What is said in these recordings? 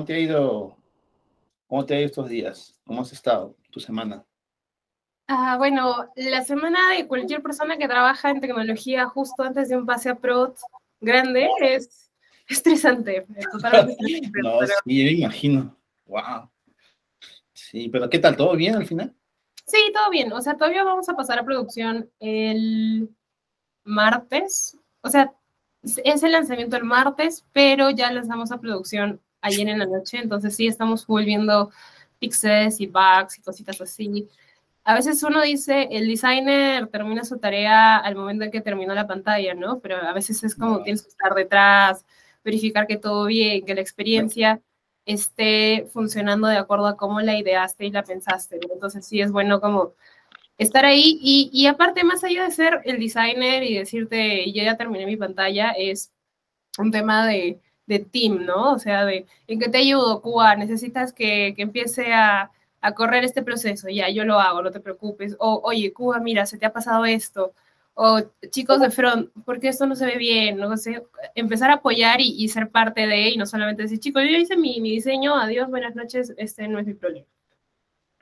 ¿cómo te ha ido? ¿Cómo te ha ido estos días? ¿Cómo has estado tu semana? Ah, bueno, la semana de cualquier persona que trabaja en tecnología justo antes de un pase a Prod grande es estresante, totalmente estresante. no, sí, me imagino. Wow. Sí, pero ¿qué tal? ¿Todo bien al final? Sí, todo bien. O sea, todavía vamos a pasar a producción el martes. O sea, es el lanzamiento el martes, pero ya lanzamos a producción ayer en la noche. Entonces sí, estamos volviendo fixes y bugs y cositas así. A veces uno dice, el designer termina su tarea al momento en que terminó la pantalla, ¿no? Pero a veces es como tienes que estar detrás, verificar que todo bien, que la experiencia esté funcionando de acuerdo a cómo la ideaste y la pensaste. Entonces sí es bueno como estar ahí y, y, aparte más allá de ser el designer y decirte yo ya terminé mi pantalla, es un tema de, de team, ¿no? O sea, de en qué te ayudo, Cuba, necesitas que, que empiece a, a, correr este proceso, ya, yo lo hago, no te preocupes. O, oye, Cuba, mira, se te ha pasado esto o chicos de front, porque esto no se ve bien, no sé, empezar a apoyar y, ser parte de, y no solamente decir, chicos, yo hice mi, mi, diseño, adiós, buenas noches, este no es mi problema.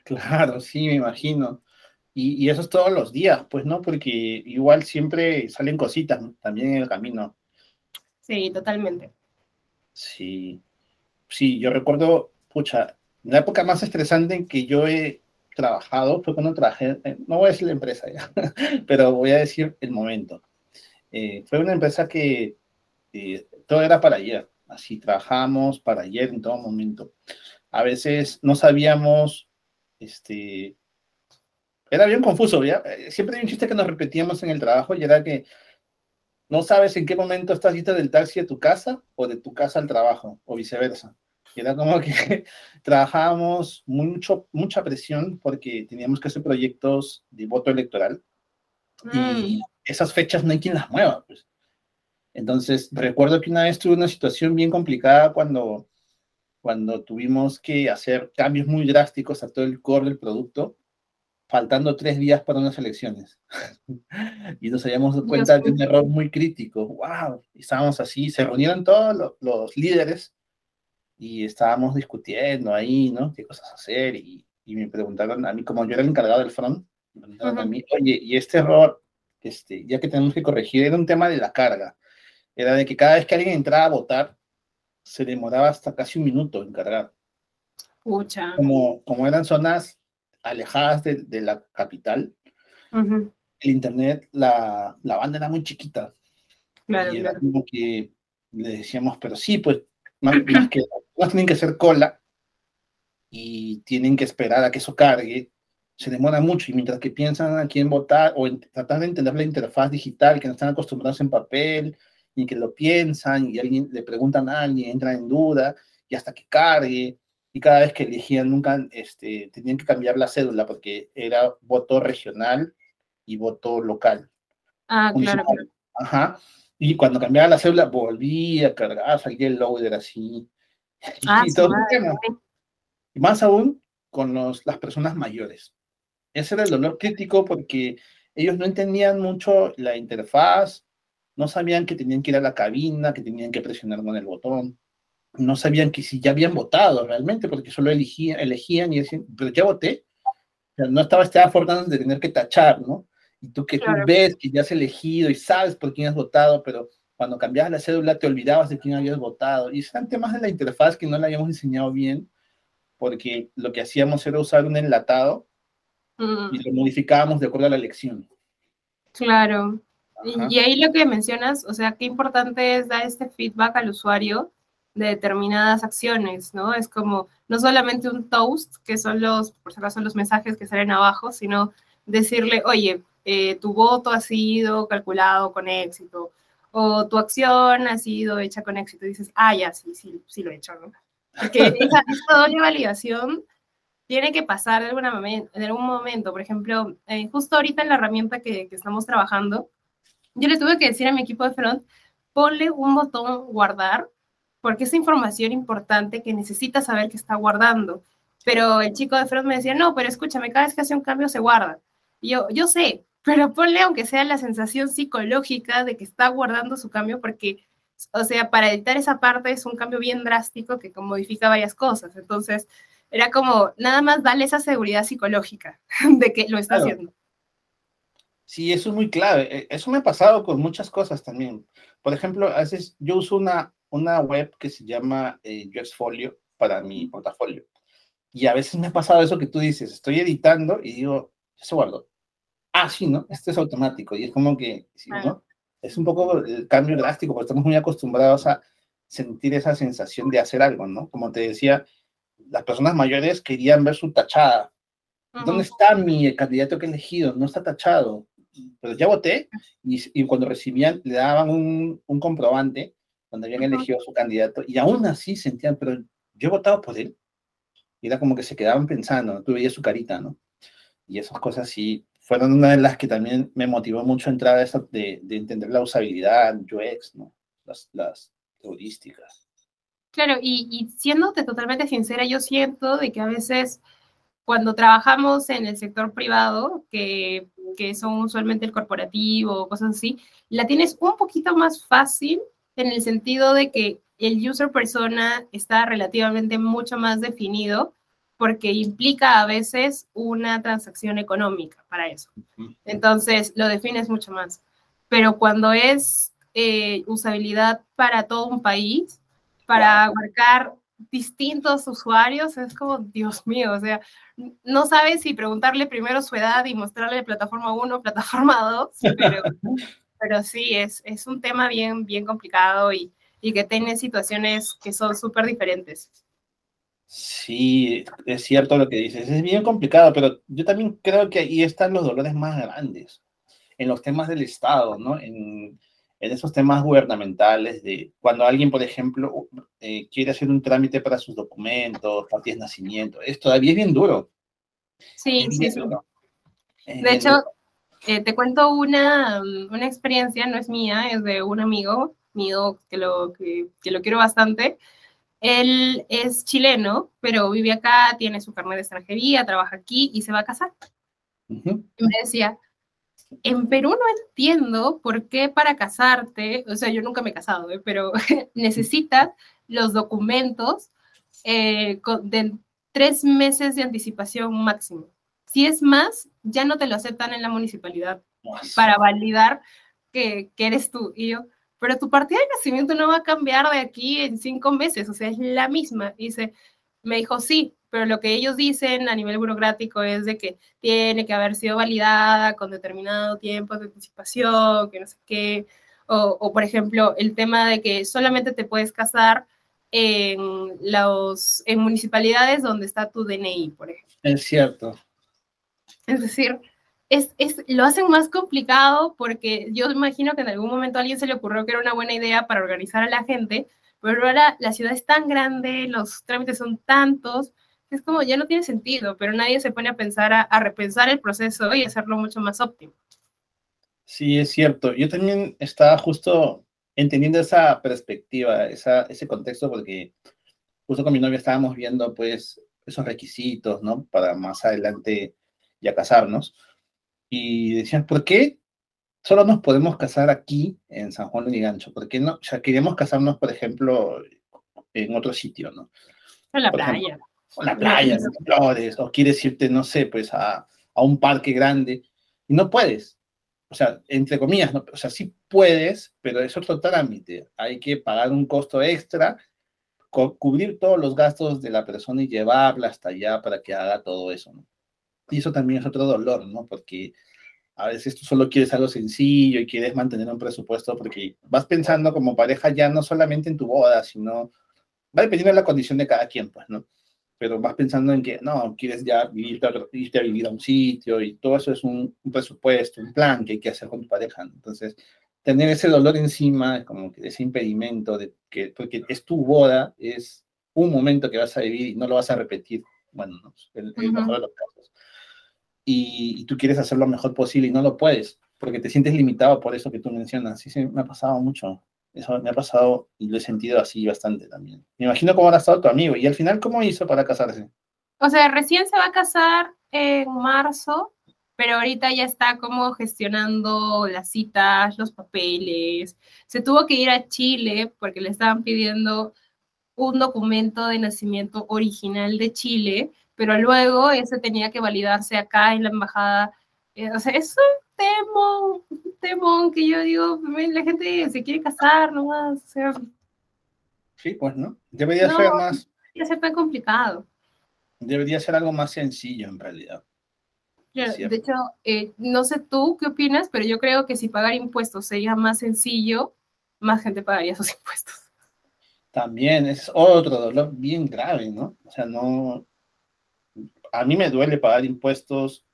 Claro, sí, me imagino. Y, y eso es todos los días, pues, ¿no? Porque igual siempre salen cositas también en el camino. Sí, totalmente. Sí, sí, yo recuerdo, pucha, la época más estresante en que yo he trabajado fue cuando trabajé, no voy a decir la empresa ya, pero voy a decir el momento. Eh, fue una empresa que eh, todo era para ayer, así trabajamos para ayer en todo momento. A veces no sabíamos, este, era bien confuso, ¿ya? Eh, siempre hay un chiste que nos repetíamos en el trabajo y era que no sabes en qué momento estás yendo del taxi a tu casa o de tu casa al trabajo o viceversa era como que trabajábamos mucho, mucha presión porque teníamos que hacer proyectos de voto electoral y mm. esas fechas no hay quien las mueva. Pues. Entonces, recuerdo que una vez tuve una situación bien complicada cuando, cuando tuvimos que hacer cambios muy drásticos a todo el core del producto, faltando tres días para unas elecciones. y nos habíamos dado cuenta de un error muy crítico. ¡Wow! estábamos así, se reunieron todos los, los líderes y estábamos discutiendo ahí, ¿no? ¿Qué cosas hacer? Y, y me preguntaron a mí, como yo era el encargado del front, me preguntaron a mí, oye, y este error, este, ya que tenemos que corregir, era un tema de la carga. Era de que cada vez que alguien entraba a votar, se demoraba hasta casi un minuto en cargar. Pucha. Como, como eran zonas alejadas de, de la capital, el internet, la, la, banda era muy chiquita. Claro, y era como que le decíamos, pero sí, pues, más, más que tienen que hacer cola y tienen que esperar a que eso cargue, se demora mucho y mientras que piensan a quién votar o en, tratar de entender la interfaz digital que no están acostumbrados en papel y que lo piensan y alguien le preguntan a alguien, entra en duda y hasta que cargue y cada vez que elegían nunca este, tenían que cambiar la cédula porque era voto regional y voto local. Ah, claro. Ajá. Y cuando cambiaba la cédula volvía a cargar, salía el loader así. Ah, y, todo y más aún con los, las personas mayores. Ese era el dolor crítico porque ellos no entendían mucho la interfaz, no sabían que tenían que ir a la cabina, que tenían que presionar con el botón, no sabían que si ya habían votado realmente, porque solo elegían, elegían y decían, pero ya voté. no estaba este afordando de tener que tachar, ¿no? Y tú que tú ves que ya has elegido y sabes por quién has votado, pero cuando cambiabas la cédula te olvidabas de quién habías votado. Y eran temas de la interfaz que no la habíamos diseñado bien, porque lo que hacíamos era usar un enlatado mm. y lo modificábamos de acuerdo a la elección. Claro. Y, ahí lo que mencionas, o sea, qué importante es dar este feedback al usuario de determinadas acciones, ¿no? Es como no solamente un toast, que son los, por si acaso, los mensajes que salen abajo, sino decirle, oye, eh, tu voto ha sido calculado con éxito, o tu acción ha sido hecha con éxito y dices, ah, ya, sí, sí, sí lo he hecho, ¿no? Porque esa, doble validación tiene que pasar de, alguna en algún momento. Por ejemplo, eh, justo ahorita en la herramienta que, que, estamos trabajando, yo le tuve que decir a mi equipo de front, ponle un botón guardar, porque es información importante que necesita saber que está guardando. Pero el chico de front me decía, no, pero escúchame, cada vez que hace un cambio se guarda. Y yo, yo sé, pero ponle aunque sea la sensación psicológica de que está guardando su cambio, porque o sea, para editar esa parte es un cambio bien drástico que modifica varias cosas. Entonces, era como, nada más darle esa seguridad psicológica de que lo está haciendo. Sí, eso es muy clave. E, eso me ha pasado con muchas cosas también. Por ejemplo, a veces yo uso una, una web que se llama eh, Folio para mi portafolio. Y a veces me ha pasado eso que tú dices, estoy editando y digo, se guardo. Ah, sí, ¿no? Esto es automático. Y es como que, ¿no? Es un poco el cambio drástico, porque estamos muy acostumbrados a sentir esa sensación de hacer algo, ¿no? Como te decía, las personas mayores querían ver su tachada. ¿Dónde está mi candidato que he elegido? No está tachado. Pero ya voté y, y cuando recibían, le daban un, un comprobante donde habían elegido a su candidato y aún así sentían, pero yo he votado por él. Y era como que se quedaban pensando, tú veías su carita, ¿no? Y esas cosas sí fueron una de las que también me motivó mucho a entrar a esa de, de entender la usabilidad, UX, ¿no? Las, las heurísticas. Claro, y, y siéndote totalmente sincera, yo siento de que a veces cuando trabajamos en el sector privado, que, que son usualmente el corporativo, cosas así, la tienes un poquito más fácil en el sentido de que el user persona está relativamente mucho más definido porque implica a veces una transacción económica para eso. Entonces, lo defines mucho más. Pero cuando es eh, usabilidad para todo un país, para abarcar distintos usuarios, es como, Dios mío, o sea, no sabes si preguntarle primero su edad y mostrarle plataforma 1, plataforma 2, pero, pero sí, es, es un tema bien, bien complicado y, y que tiene situaciones que son súper diferentes. Sí, es cierto lo que dices, es bien complicado, pero yo también creo que ahí están los dolores más grandes, en los temas del Estado, ¿no? En, en esos temas gubernamentales de cuando alguien, por ejemplo, eh, quiere hacer un trámite para sus documentos, partidas de nacimiento, es todavía es bien duro. Sí, sí, sí. De hecho, eh, te cuento una, una experiencia, no es mía, es de un amigo mío que lo, que, que lo quiero bastante. Él es chileno, pero vive acá, tiene su carnet de extranjería, trabaja aquí y se va a casar. Y me decía, en Perú no entiendo por qué para casarte, o sea, yo nunca me he casado, ¿eh? pero necesitas los documentos eh, de tres meses de anticipación máximo. Si es más, ya no te lo aceptan en la municipalidad para validar que, que, eres tú. Y yo, pero tu partida de nacimiento no va a cambiar de aquí en cinco meses, o sea, es la misma. Dice, me dijo, sí, pero lo que ellos dicen a nivel burocrático es de que tiene que haber sido validada con determinado tiempo de anticipación, que no sé qué, o, o por ejemplo, el tema de que solamente te puedes casar en, los, en municipalidades donde está tu DNI, por ejemplo. Es cierto. Es decir, es, es, lo hacen más complicado porque yo imagino que en algún momento a alguien se le ocurrió que era una buena idea para organizar a la gente, pero ahora la ciudad es tan grande, los trámites son tantos, es como ya no tiene sentido, pero nadie se pone a pensar, a, repensar el proceso y hacerlo mucho más óptimo. Sí, es cierto. Yo también estaba justo entendiendo esa perspectiva, esa, ese contexto, porque justo con mi novia estábamos viendo, pues, esos requisitos, ¿no? Para más adelante ya casarnos. Y decían, ¿por qué solo nos podemos casar aquí en San Juan de Gancho? ¿Por qué no? O sea, queríamos casarnos, por ejemplo, en otro sitio, ¿no? En la playa o la playa, flores, o quieres irte, no sé, pues a, a, un parque grande, y no puedes. O sea, entre comillas, no, o sea, sí puedes, pero es otro trámite. Hay que pagar un costo extra, co cubrir todos los gastos de la persona y llevarla hasta allá para que haga todo eso, ¿no? Y eso también es otro dolor, ¿no? Porque a veces tú solo quieres algo sencillo y quieres mantener un presupuesto porque vas pensando como pareja ya no solamente en tu boda, sino va dependiendo de la condición de cada quien, pues, ¿no? pero vas pensando en que no, quieres ya vivir, irte a vivir a un sitio y todo eso es un, presupuesto, un plan que hay que hacer con tu pareja. Entonces, tener ese dolor encima, como que ese impedimento de que, porque es tu boda, es un momento que vas a vivir y no lo vas a repetir, bueno, ¿no? el, el mejor de los casos. Y, tú quieres hacer lo mejor posible y no lo puedes, porque te sientes limitado por eso que tú mencionas. Sí, sí, me ha pasado mucho. Eso me ha pasado y lo he sentido así bastante también. Me imagino cómo ha estado tu amigo. ¿Y al final cómo hizo para casarse? O sea, recién se va a casar en marzo pero ahorita ya está como gestionando las citas, los papeles. Se tuvo que ir a Chile porque le estaban pidiendo un documento de nacimiento original de Chile, pero luego ese tenía que validarse acá en la embajada. Eh, o sea, es un temón, un temón que yo digo, la gente se quiere casar nomás, o sea. Sí, pues, ¿no? Debería ser más... Debería ser tan complicado. Debería ser algo más sencillo, en realidad. de hecho, eh, no sé tú qué opinas, pero yo creo que si pagar impuestos sería más sencillo, más gente pagaría sus impuestos. También es otro dolor bien grave, ¿no? O sea, no... A mí me duele pagar impuestos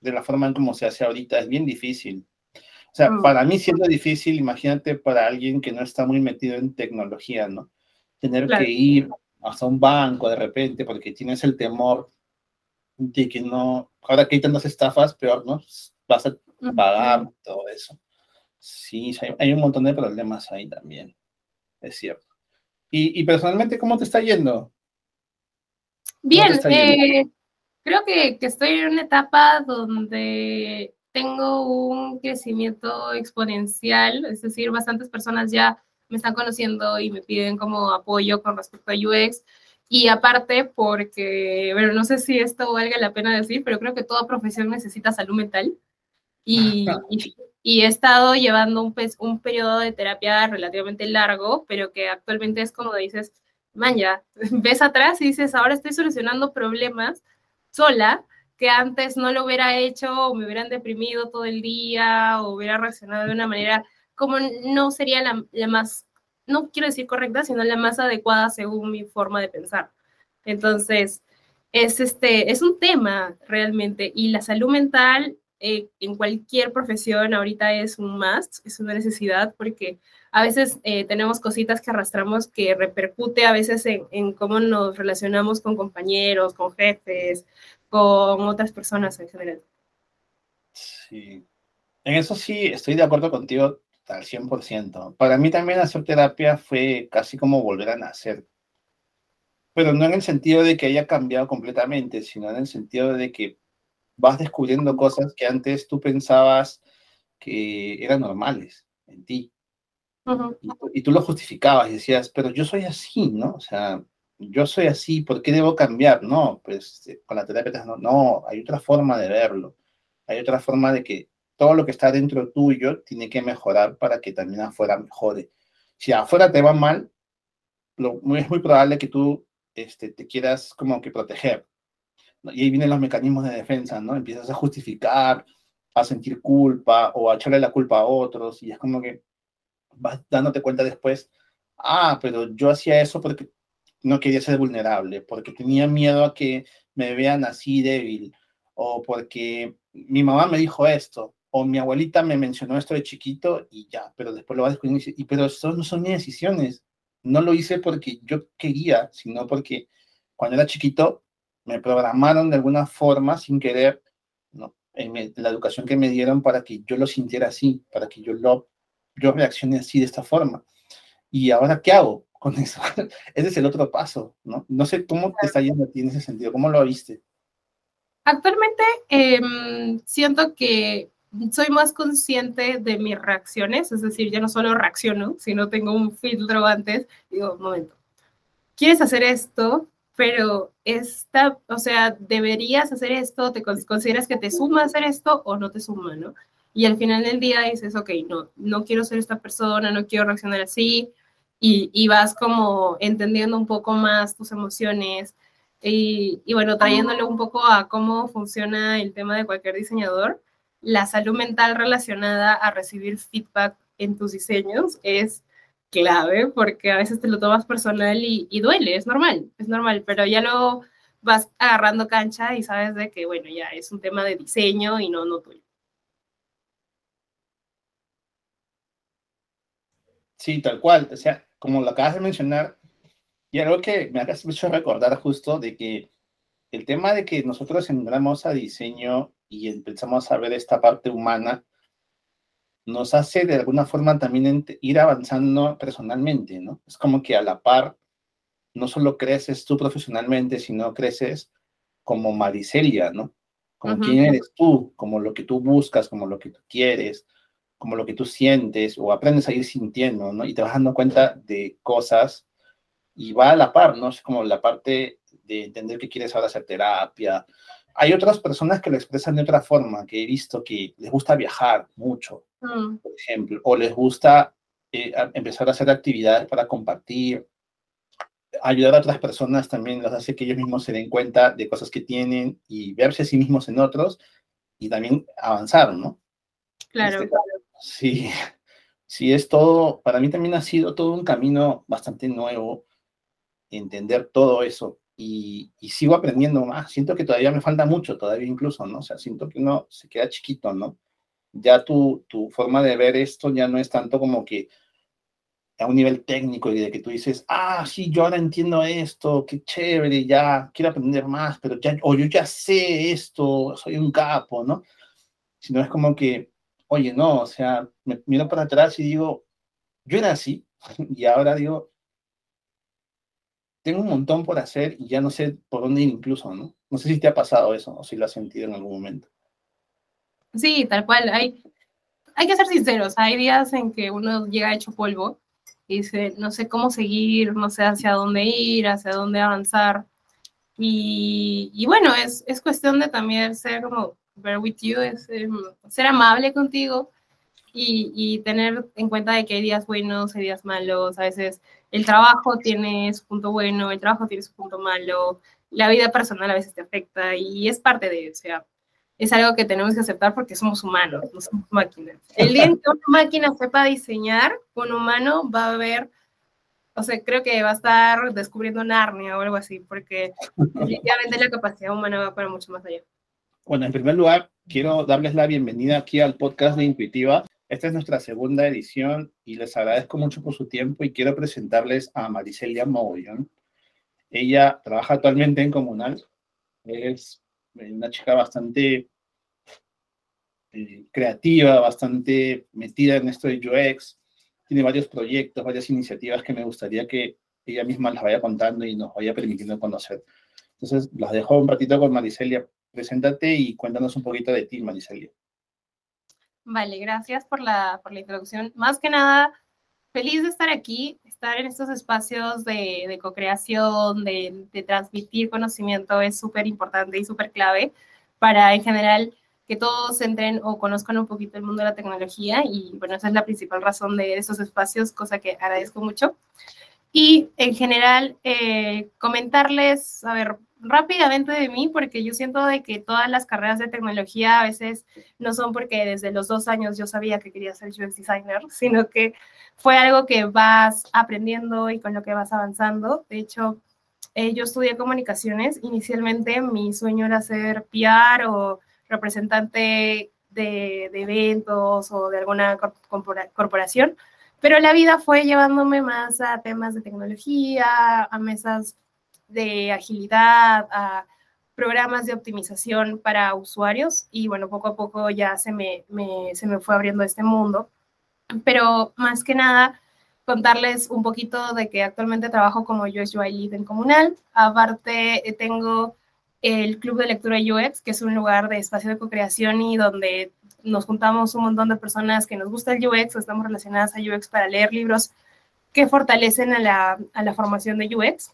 de la forma en como se hace ahorita, es bien difícil. O sea, mm. para mí siendo difícil, imagínate para alguien que no está muy metido en tecnología, ¿no? Tener que ir hasta un banco de repente porque tienes el temor de que no, ahora que hay tantas estafas, peor, ¿no? Vas a pagar todo eso. Sí, hay, un montón de problemas ahí también, es cierto. Y, personalmente, ¿cómo te está yendo? Bien, eh, creo que, que, estoy en una etapa donde tengo un crecimiento exponencial, es decir, bastantes personas ya me están conociendo y me piden como apoyo con respecto a UX. Y aparte, porque, bueno, no sé si esto valga la pena decir, pero creo que toda profesión necesita salud mental. Y, y, he estado llevando un, un periodo de terapia relativamente largo, pero que actualmente es como dices, man, ya, ves atrás y dices, ahora estoy solucionando problemas sola, que antes no lo hubiera hecho o me hubieran deprimido todo el día o hubiera reaccionado de una manera como no sería la, la, más, no quiero decir correcta, sino la más adecuada según mi forma de pensar. Entonces, es, este, es un tema realmente y la salud mental eh, en cualquier profesión ahorita es un must, es una necesidad porque a veces eh, tenemos cositas que arrastramos que repercute a veces en, en, cómo nos relacionamos con compañeros, con jefes, con otras personas en general. Sí, en eso sí estoy de acuerdo contigo al 100%. Para mí también hacer terapia fue casi como volver a nacer. Pero no en el sentido de que haya cambiado completamente, sino en el sentido de que vas descubriendo cosas que antes tú pensabas que eran normales en ti. Y, tú lo justificabas y decías, pero yo soy así, ¿no? O sea, yo soy así, ¿por qué debo cambiar? No, pues eh, con la terapia no, no, hay otra forma de verlo. Hay otra forma de que todo lo que está dentro tuyo tiene que mejorar para que también afuera mejore. Si afuera te va mal, lo, es muy probable que tú este, te quieras como que proteger. Y ahí vienen los mecanismos de defensa, ¿no? Empiezas a justificar, a sentir culpa o a echarle la culpa a otros y es como que vas dándote cuenta después, ah, pero yo hacía eso porque no quería ser vulnerable, porque tenía miedo a que me vean así débil o porque mi mamá me dijo esto o mi abuelita me mencionó esto de chiquito y ya, pero después lo va a descubrir y pero eso no son mis decisiones. No lo hice porque yo quería, sino porque cuando era chiquito me programaron de alguna forma sin querer, ¿no? En la educación que me dieron para que yo lo sintiera así, para que yo lo yo reaccione así de esta forma. Y ahora, ¿qué hago con eso? Ese es el otro paso, ¿no? No sé cómo te está yendo a ti en ese sentido, ¿cómo lo viste? Actualmente eh, siento que soy más consciente de mis reacciones, es decir, ya no solo reacciono, sino tengo un filtro antes, digo, un momento, quieres hacer esto, pero esta, o sea, deberías hacer esto, te consideras que te suma hacer esto o no te suma, ¿no? Y al final del día dices, ok, no, no quiero ser esta persona, no quiero reaccionar así, y, y vas como entendiendo un poco más tus emociones, y, y bueno, trayéndole un poco a cómo funciona el tema de cualquier diseñador la salud mental relacionada a recibir feedback en tus diseños es clave porque a veces te lo tomas personal y, duele, es normal, es normal, pero ya lo vas agarrando cancha y sabes de que, bueno, ya es un tema de diseño y no, no tuyo. Sí, tal cual. O sea, como lo acabas de mencionar, y algo que me ha hecho recordar justo de que el tema de que nosotros entramos a diseño y empezamos a ver esta parte humana, nos hace de alguna forma también ir avanzando personalmente, ¿no? Es como que a la par, no solo creces tú profesionalmente, sino creces como Maricelia, ¿no? como quién eres tú, como lo que tú buscas, como lo que tú quieres, como lo que tú sientes, o aprendes a ir sintiendo, ¿no? Y te vas dando cuenta de cosas y va a la par, ¿no? Es como la parte de entender que quieres ahora hacer terapia. Hay otras personas que lo expresan de otra forma, que he visto que les gusta viajar mucho, mm. por ejemplo, o les gusta eh, empezar a hacer actividades para compartir, ayudar a otras personas también los hace que ellos mismos se den cuenta de cosas que tienen y verse a sí mismos en otros y también avanzar, ¿no? Claro. Este sí, sí, es todo, para mí también ha sido todo un camino bastante nuevo entender todo eso y, sigo aprendiendo más. Siento que todavía me falta mucho, todavía incluso, ¿no? O sea, siento que uno se queda chiquito, ¿no? Ya tu, tu forma de ver esto ya no es tanto como que a un nivel técnico y de que tú dices, ah, sí, yo ahora entiendo esto, qué chévere, ya quiero aprender más, pero ya, o yo ya sé esto, soy un capo, ¿no? Sino es como que, oye, no, o sea, me miro para atrás y digo, yo era así, y ahora digo, tengo un montón por hacer y ya no sé por dónde ir incluso, ¿no? No sé si te ha pasado eso o si lo has sentido en algún momento. Sí, tal cual. Hay, hay que ser sinceros. Hay días en que uno llega hecho polvo y dice, no sé cómo seguir, no sé hacia dónde ir, hacia dónde avanzar. Y, y bueno, es, es, cuestión de también ser como, bear with you, es, em, ser amable contigo y, y, tener en cuenta de que hay días buenos, hay días malos, a veces el trabajo tiene su punto bueno, el trabajo tiene su punto malo, la vida personal a veces te afecta y es parte de, o sea, es algo que tenemos que aceptar porque somos humanos, no somos máquinas. El día en que una máquina sepa diseñar, un humano va a ver, o sea, creo que va a estar descubriendo Narnia o algo así, porque definitivamente la capacidad humana va para mucho más allá. Bueno, en primer lugar, quiero darles la bienvenida aquí al podcast de Intuitiva. Esta es nuestra segunda edición y les agradezco mucho por su tiempo y quiero presentarles a Maricelia Mogollón. Ella trabaja actualmente en Comunal. Es una chica bastante eh, creativa, bastante metida en esto de UX. Tiene varios proyectos, varias iniciativas que me gustaría que ella misma las vaya contando y nos vaya permitiendo conocer. Entonces, las dejo un ratito con Maricelia. Preséntate y cuéntanos un poquito de ti, Maricelia. Vale, gracias por la, por la introducción. Más que nada, feliz de estar aquí, estar en estos espacios de, de co-creación, de, de, transmitir conocimiento es súper importante y súper clave para en general que todos entren o conozcan un poquito el mundo de la tecnología y bueno, esa es la principal razón de estos espacios, cosa que agradezco mucho. Y en general, eh, comentarles, a ver, rápidamente de mí, porque yo siento de que todas las carreras de tecnología a veces no son porque desde los dos años yo sabía que quería ser UX designer, sino que fue algo que vas aprendiendo y con lo que vas avanzando. De hecho, eh, yo estudié comunicaciones. Inicialmente mi sueño era ser PR o representante de, de eventos o de alguna corporación, pero la vida fue llevándome más a temas de tecnología, a mesas de agilidad, a programas de optimización para usuarios y bueno, poco a poco ya se me, se me fue abriendo este mundo. Pero más que nada, contarles un poquito de que actualmente trabajo como UX Lead en Comunal. Aparte, eh, tengo el Club de Lectura UX, que es un lugar de espacio de co-creación y donde nos juntamos un montón de personas que nos gusta el UX o estamos relacionadas a UX para leer libros que fortalecen a la, a la formación de UX.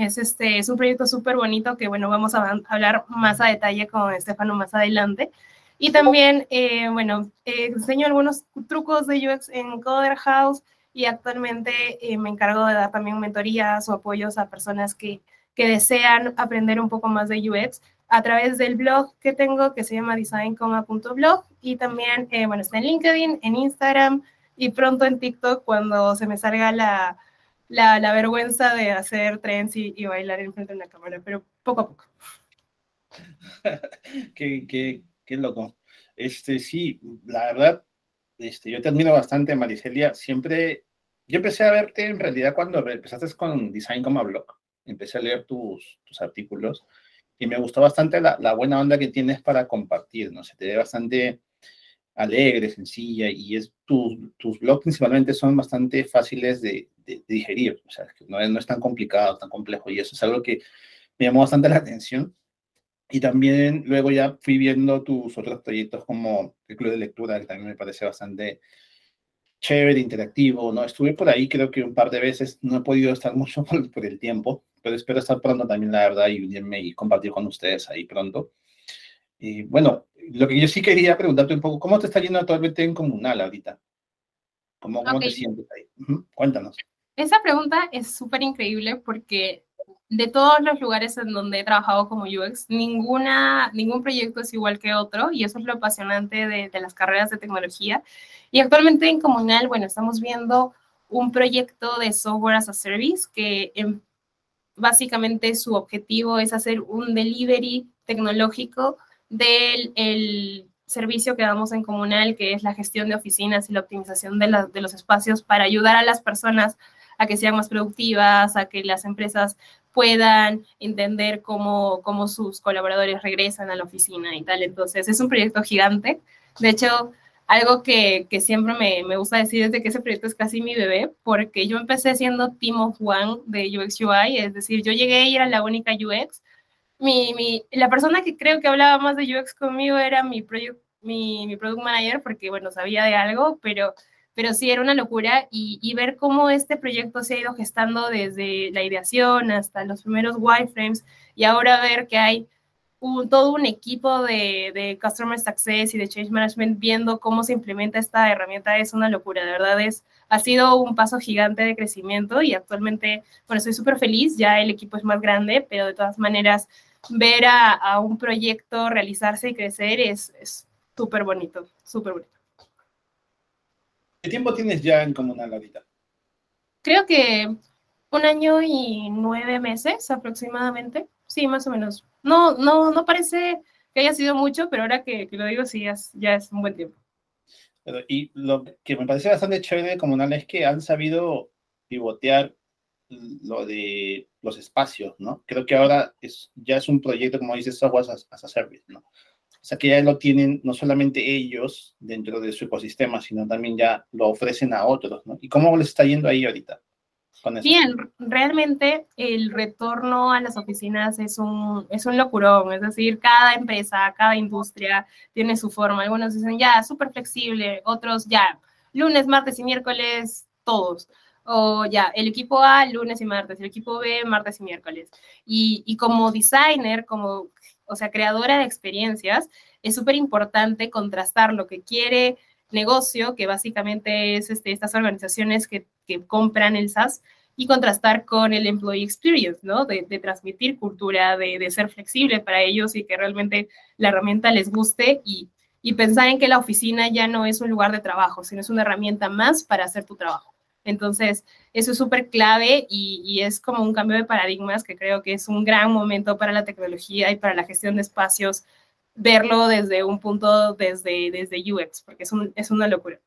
Es, este, es un proyecto súper bonito que, bueno, vamos a hablar más a detalle con Estefano más adelante. Y también, eh, bueno, eh, enseño algunos trucos de UX en Coder House y actualmente eh, me encargo de dar también mentorías o apoyos a personas que, que desean aprender un poco más de UX a través del blog que tengo que se llama designcoma.blog y también, bueno, está en LinkedIn, en Instagram y pronto en TikTok cuando se me salga la, la, la vergüenza de hacer trends y, y, bailar en frente de una cámara, pero poco a poco. qué, qué, qué, loco. Este, sí, la verdad, este, yo te admiro bastante, Maricelia. Siempre, yo empecé a verte en realidad cuando empezaste con Design como blog. Empecé a leer tus, tus artículos y me gustó bastante la, la, buena onda que tienes para compartir, ¿no? Se te ve bastante alegre, sencilla, y es, tus, tus blogs principalmente son bastante fáciles de, de, digerir, o sea, no es, no es tan complicado, tan complejo, y eso es algo que me llamó bastante la atención. Y también luego ya fui viendo tus otros proyectos como el Club de Lectura, que también me parece bastante chévere, interactivo, ¿no? Estuve por ahí creo que un par de veces, no he podido estar mucho por, el tiempo, pero espero estar pronto también, la verdad, y unirme y compartir con ustedes ahí pronto. Y bueno, lo que yo sí quería preguntarte un poco, ¿cómo te está yendo actualmente en Comunal ahorita? ¿Cómo, cómo te sientes ahí? Cuéntanos. Esa pregunta es súper increíble porque de todos los lugares en donde he trabajado como UX, ninguna, ningún proyecto es igual que otro y eso es lo apasionante de, de las carreras de tecnología. Y actualmente en Comunal, bueno, estamos viendo un proyecto de software as a service que em, básicamente su objetivo es hacer un delivery tecnológico del el servicio que damos en Comunal, que es la gestión de oficinas y la optimización de, de los espacios para ayudar a las personas a que sean más productivas, a que las empresas puedan entender cómo, cómo sus colaboradores regresan a la oficina y tal. Entonces, es un proyecto gigante. De hecho, algo que, que siempre me, me, gusta decir es de que ese proyecto es casi mi bebé, porque yo empecé siendo Team of One de UX UI, es decir, yo llegué y era la única UX. Mi, mi, la persona que creo que hablaba más de UX conmigo era mi, mi, mi product manager, porque, bueno, sabía de algo, pero pero sí era una locura. Y, ver cómo este proyecto se ha ido gestando desde la ideación hasta los primeros wireframes y ahora ver que hay un, todo un equipo de, de, Customer Success y de Change Management viendo cómo se implementa esta herramienta es una locura, de verdad es, ha sido un paso gigante de crecimiento y actualmente, bueno, estoy súper feliz, ya el equipo es más grande, pero de todas maneras ver a, a un proyecto realizarse y crecer es súper bonito, súper bonito. ¿Qué tiempo tienes ya en Comunal ahorita? Creo que un año y nueve meses aproximadamente. Sí, más o menos. No, no, no parece que haya sido mucho, pero ahora que, lo digo, sí, ya es, un buen tiempo. y lo que me parece bastante chévere de Comunal es que han sabido pivotear lo de los espacios, ¿no? Creo que ahora es, ya es un proyecto, como dices, software as, as a service, ¿no? O sea, que ya lo tienen no solamente ellos dentro de su ecosistema, sino también ya lo ofrecen a otros, ¿no? ¿Y cómo les está yendo ahí ahorita? Bien, realmente el retorno a las oficinas es un, es un locurón, es decir, cada empresa, cada industria tiene su forma. Algunos dicen ya, súper flexible, otros ya, lunes, martes y miércoles, todos. O ya, el equipo A, lunes y martes, el equipo B, martes y miércoles. Y, como designer, como o sea, creadora de experiencias, es súper importante contrastar lo que quiere negocio, que básicamente es este, estas organizaciones que, compran el SaaS, y contrastar con el employee experience, ¿no? De, transmitir cultura, de, de, ser flexible para ellos y que realmente la herramienta les guste y, y pensar en que la oficina ya no es un lugar de trabajo, sino es una herramienta más para hacer tu trabajo. Entonces, eso es súper clave y, es como un cambio de paradigmas que creo que es un gran momento para la tecnología y para la gestión de espacios, verlo desde un punto, desde, desde UX, porque es, es una locura.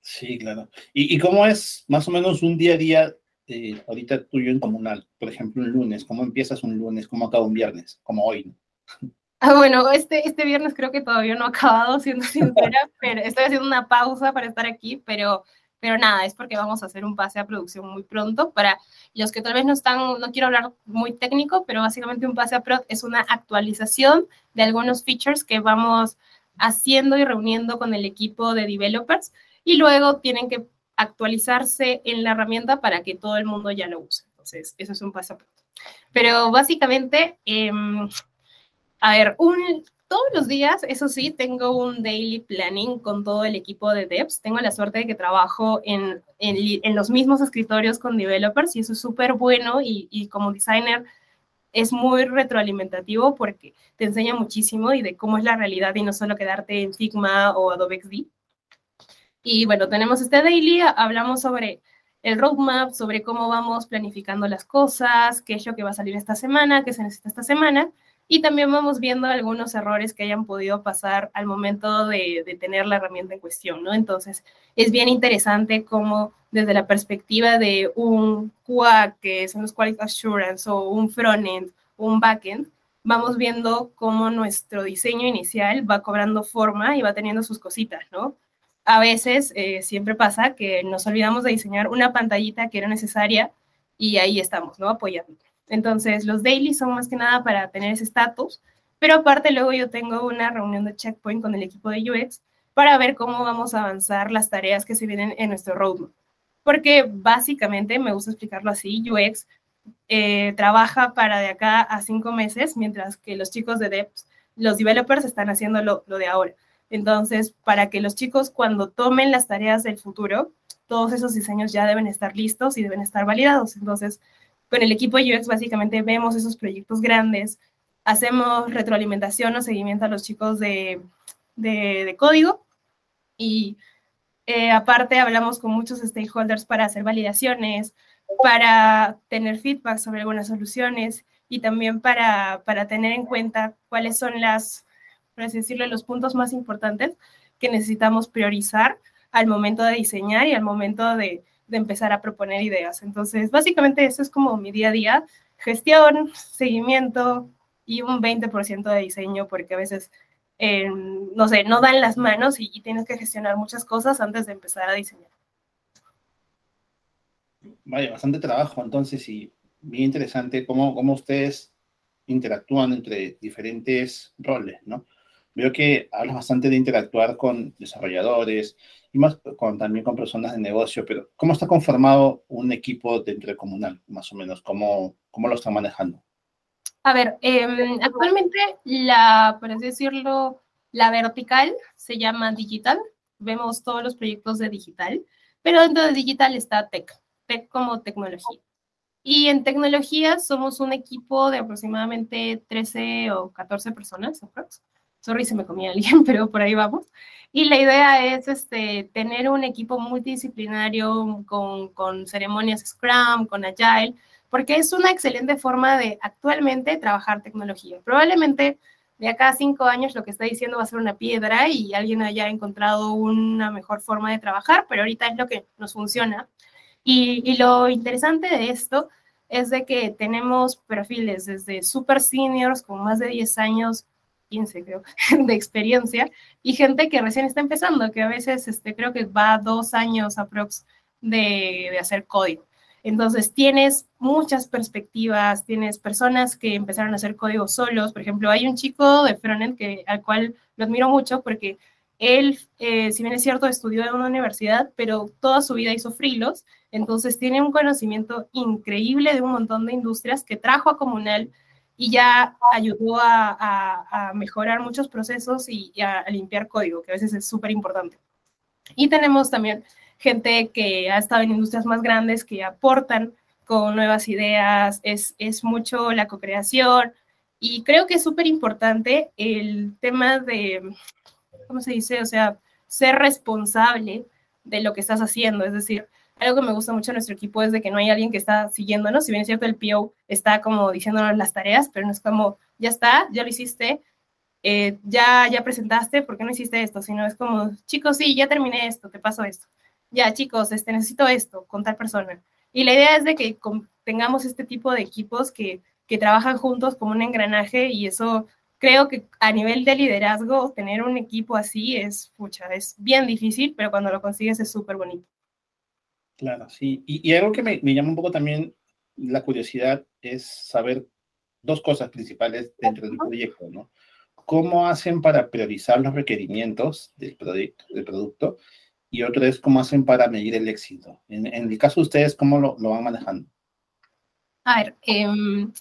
Sí, claro. ¿Y, cómo es más o menos un día a día eh, ahorita tuyo en comunal? Por ejemplo, un lunes, ¿cómo empiezas un lunes? ¿Cómo acaba un viernes? Como hoy, Ah, bueno, este, este viernes creo que todavía no ha acabado, siendo sincera, pero estoy haciendo una pausa para estar aquí, pero pero nada, es porque vamos a hacer un pase a producción muy pronto. Para los que tal vez no están, no quiero hablar muy técnico, pero básicamente un pase a prod es una actualización de algunos features que vamos haciendo y reuniendo con el equipo de developers y luego tienen que actualizarse en la herramienta para que todo el mundo ya lo use. Entonces, eso es un prod. Pero básicamente, em, a ver, un, todos los días, eso sí, tengo un daily planning con todo el equipo de devs. Tengo la suerte de que trabajo en, en, los mismos escritorios con developers y eso es súper bueno y, y, como designer es muy retroalimentativo porque te enseña muchísimo y de cómo es la realidad y no solo quedarte en Figma o Adobe XD. Y bueno, tenemos este daily, hablamos sobre el roadmap, sobre cómo vamos planificando las cosas, qué es lo que va a salir esta semana, qué se necesita esta semana y también vamos viendo algunos errores que hayan podido pasar al momento de, tener la herramienta en cuestión, ¿no? Entonces, es bien interesante cómo desde la perspectiva de un QA, que son los Quality Assurance, o un frontend, un backend, vamos viendo cómo nuestro diseño inicial va cobrando forma y va teniendo sus cositas, ¿no? A veces eh, siempre pasa que nos olvidamos de diseñar una pantallita que era necesaria y ahí estamos, ¿no? Apoyando. Entonces, los dailies son más que nada para tener ese estatus Pero aparte luego yo tengo una reunión de checkpoint con el equipo de UX para ver cómo vamos a avanzar las tareas que se vienen en nuestro roadmap. Porque básicamente, me gusta explicarlo así, UX eh, trabaja para de acá a cinco meses, mientras que los chicos de devs, los developers están haciendo lo de ahora. Entonces, para que los chicos cuando tomen las tareas del futuro, todos esos diseños ya deben estar listos y deben estar validados. Entonces, con el equipo de UX básicamente vemos esos proyectos grandes, hacemos retroalimentación o seguimiento a los chicos de, de, código y eh, aparte hablamos con muchos stakeholders para hacer validaciones, para tener feedback sobre algunas soluciones y también para, para tener en cuenta cuáles son las, por así decirlo, los puntos más importantes que necesitamos priorizar al momento de diseñar y al momento de, de empezar a proponer ideas. Entonces, básicamente eso es como mi día a día, gestión, seguimiento y un 20% de diseño, porque a veces, eh, no sé, no dan las manos y, y tienes que gestionar muchas cosas antes de empezar a diseñar. Vaya, bastante trabajo entonces y bien interesante cómo, cómo ustedes interactúan entre diferentes roles, ¿no? Veo que hablas bastante de interactuar con desarrolladores y más con, también con personas de negocio, pero ¿cómo está conformado un equipo dentro de Comunal, más o menos? ¿Cómo, cómo lo están manejando? A ver, eh, actualmente la, por así decirlo, la vertical se llama digital. Vemos todos los proyectos de digital, pero dentro de digital está tech, tech como tecnología. Y en tecnología somos un equipo de aproximadamente 13 o 14 personas, aproximadamente sorry se me comía alguien, pero por ahí vamos. Y la idea es este, tener un equipo multidisciplinario con, con ceremonias Scrum, con Agile, porque es una excelente forma de actualmente trabajar tecnología. Probablemente de acá a cinco años lo que está diciendo va a ser una piedra y alguien haya encontrado una mejor forma de trabajar, pero ahorita es lo que nos funciona. Y, y lo interesante de esto es de que tenemos perfiles desde super seniors con más de 10 años 15 creo, de experiencia, y gente que recién está empezando, que a veces este, creo que va dos años aprox de, de hacer código. Entonces tienes muchas perspectivas, tienes personas que empezaron a hacer código solos. Por ejemplo, hay un chico de frontend que, al cual lo admiro mucho porque él, eh, si bien es cierto, estudió en una universidad, pero toda su vida hizo frilos, entonces tiene un conocimiento increíble de un montón de industrias que trajo a Comunal y ya ayudó a, mejorar muchos procesos y, a, limpiar código, que a veces es súper importante. Y tenemos también gente que ha estado en industrias más grandes que aportan con nuevas ideas, es, es mucho la co-creación y creo que es súper importante el tema de, ¿cómo se dice? O sea, ser responsable de lo que estás haciendo, es decir, algo que me gusta mucho de nuestro equipo es de que no hay alguien que está siguiéndonos, si bien es cierto el PO está como diciéndonos las tareas, pero no es como, ya está, ya lo hiciste, eh, ya, ya presentaste, ¿por qué no hiciste esto? Sino es como, chicos, sí, ya terminé esto, te paso esto. Ya, chicos, este, necesito esto con tal persona. Y la idea es de que tengamos este tipo de equipos que, que trabajan juntos como un engranaje y eso creo que a nivel de liderazgo, tener un equipo así es, pucha, es bien difícil, pero cuando lo consigues es súper bonito. Claro, sí. Y, algo que me, llama un poco también la curiosidad es saber dos cosas principales dentro del proyecto, ¿no? ¿Cómo hacen para priorizar los requerimientos del, proyecto, del producto? Y otro es cómo hacen para medir el éxito. En, el caso de ustedes, ¿cómo lo, van manejando? A ver, em,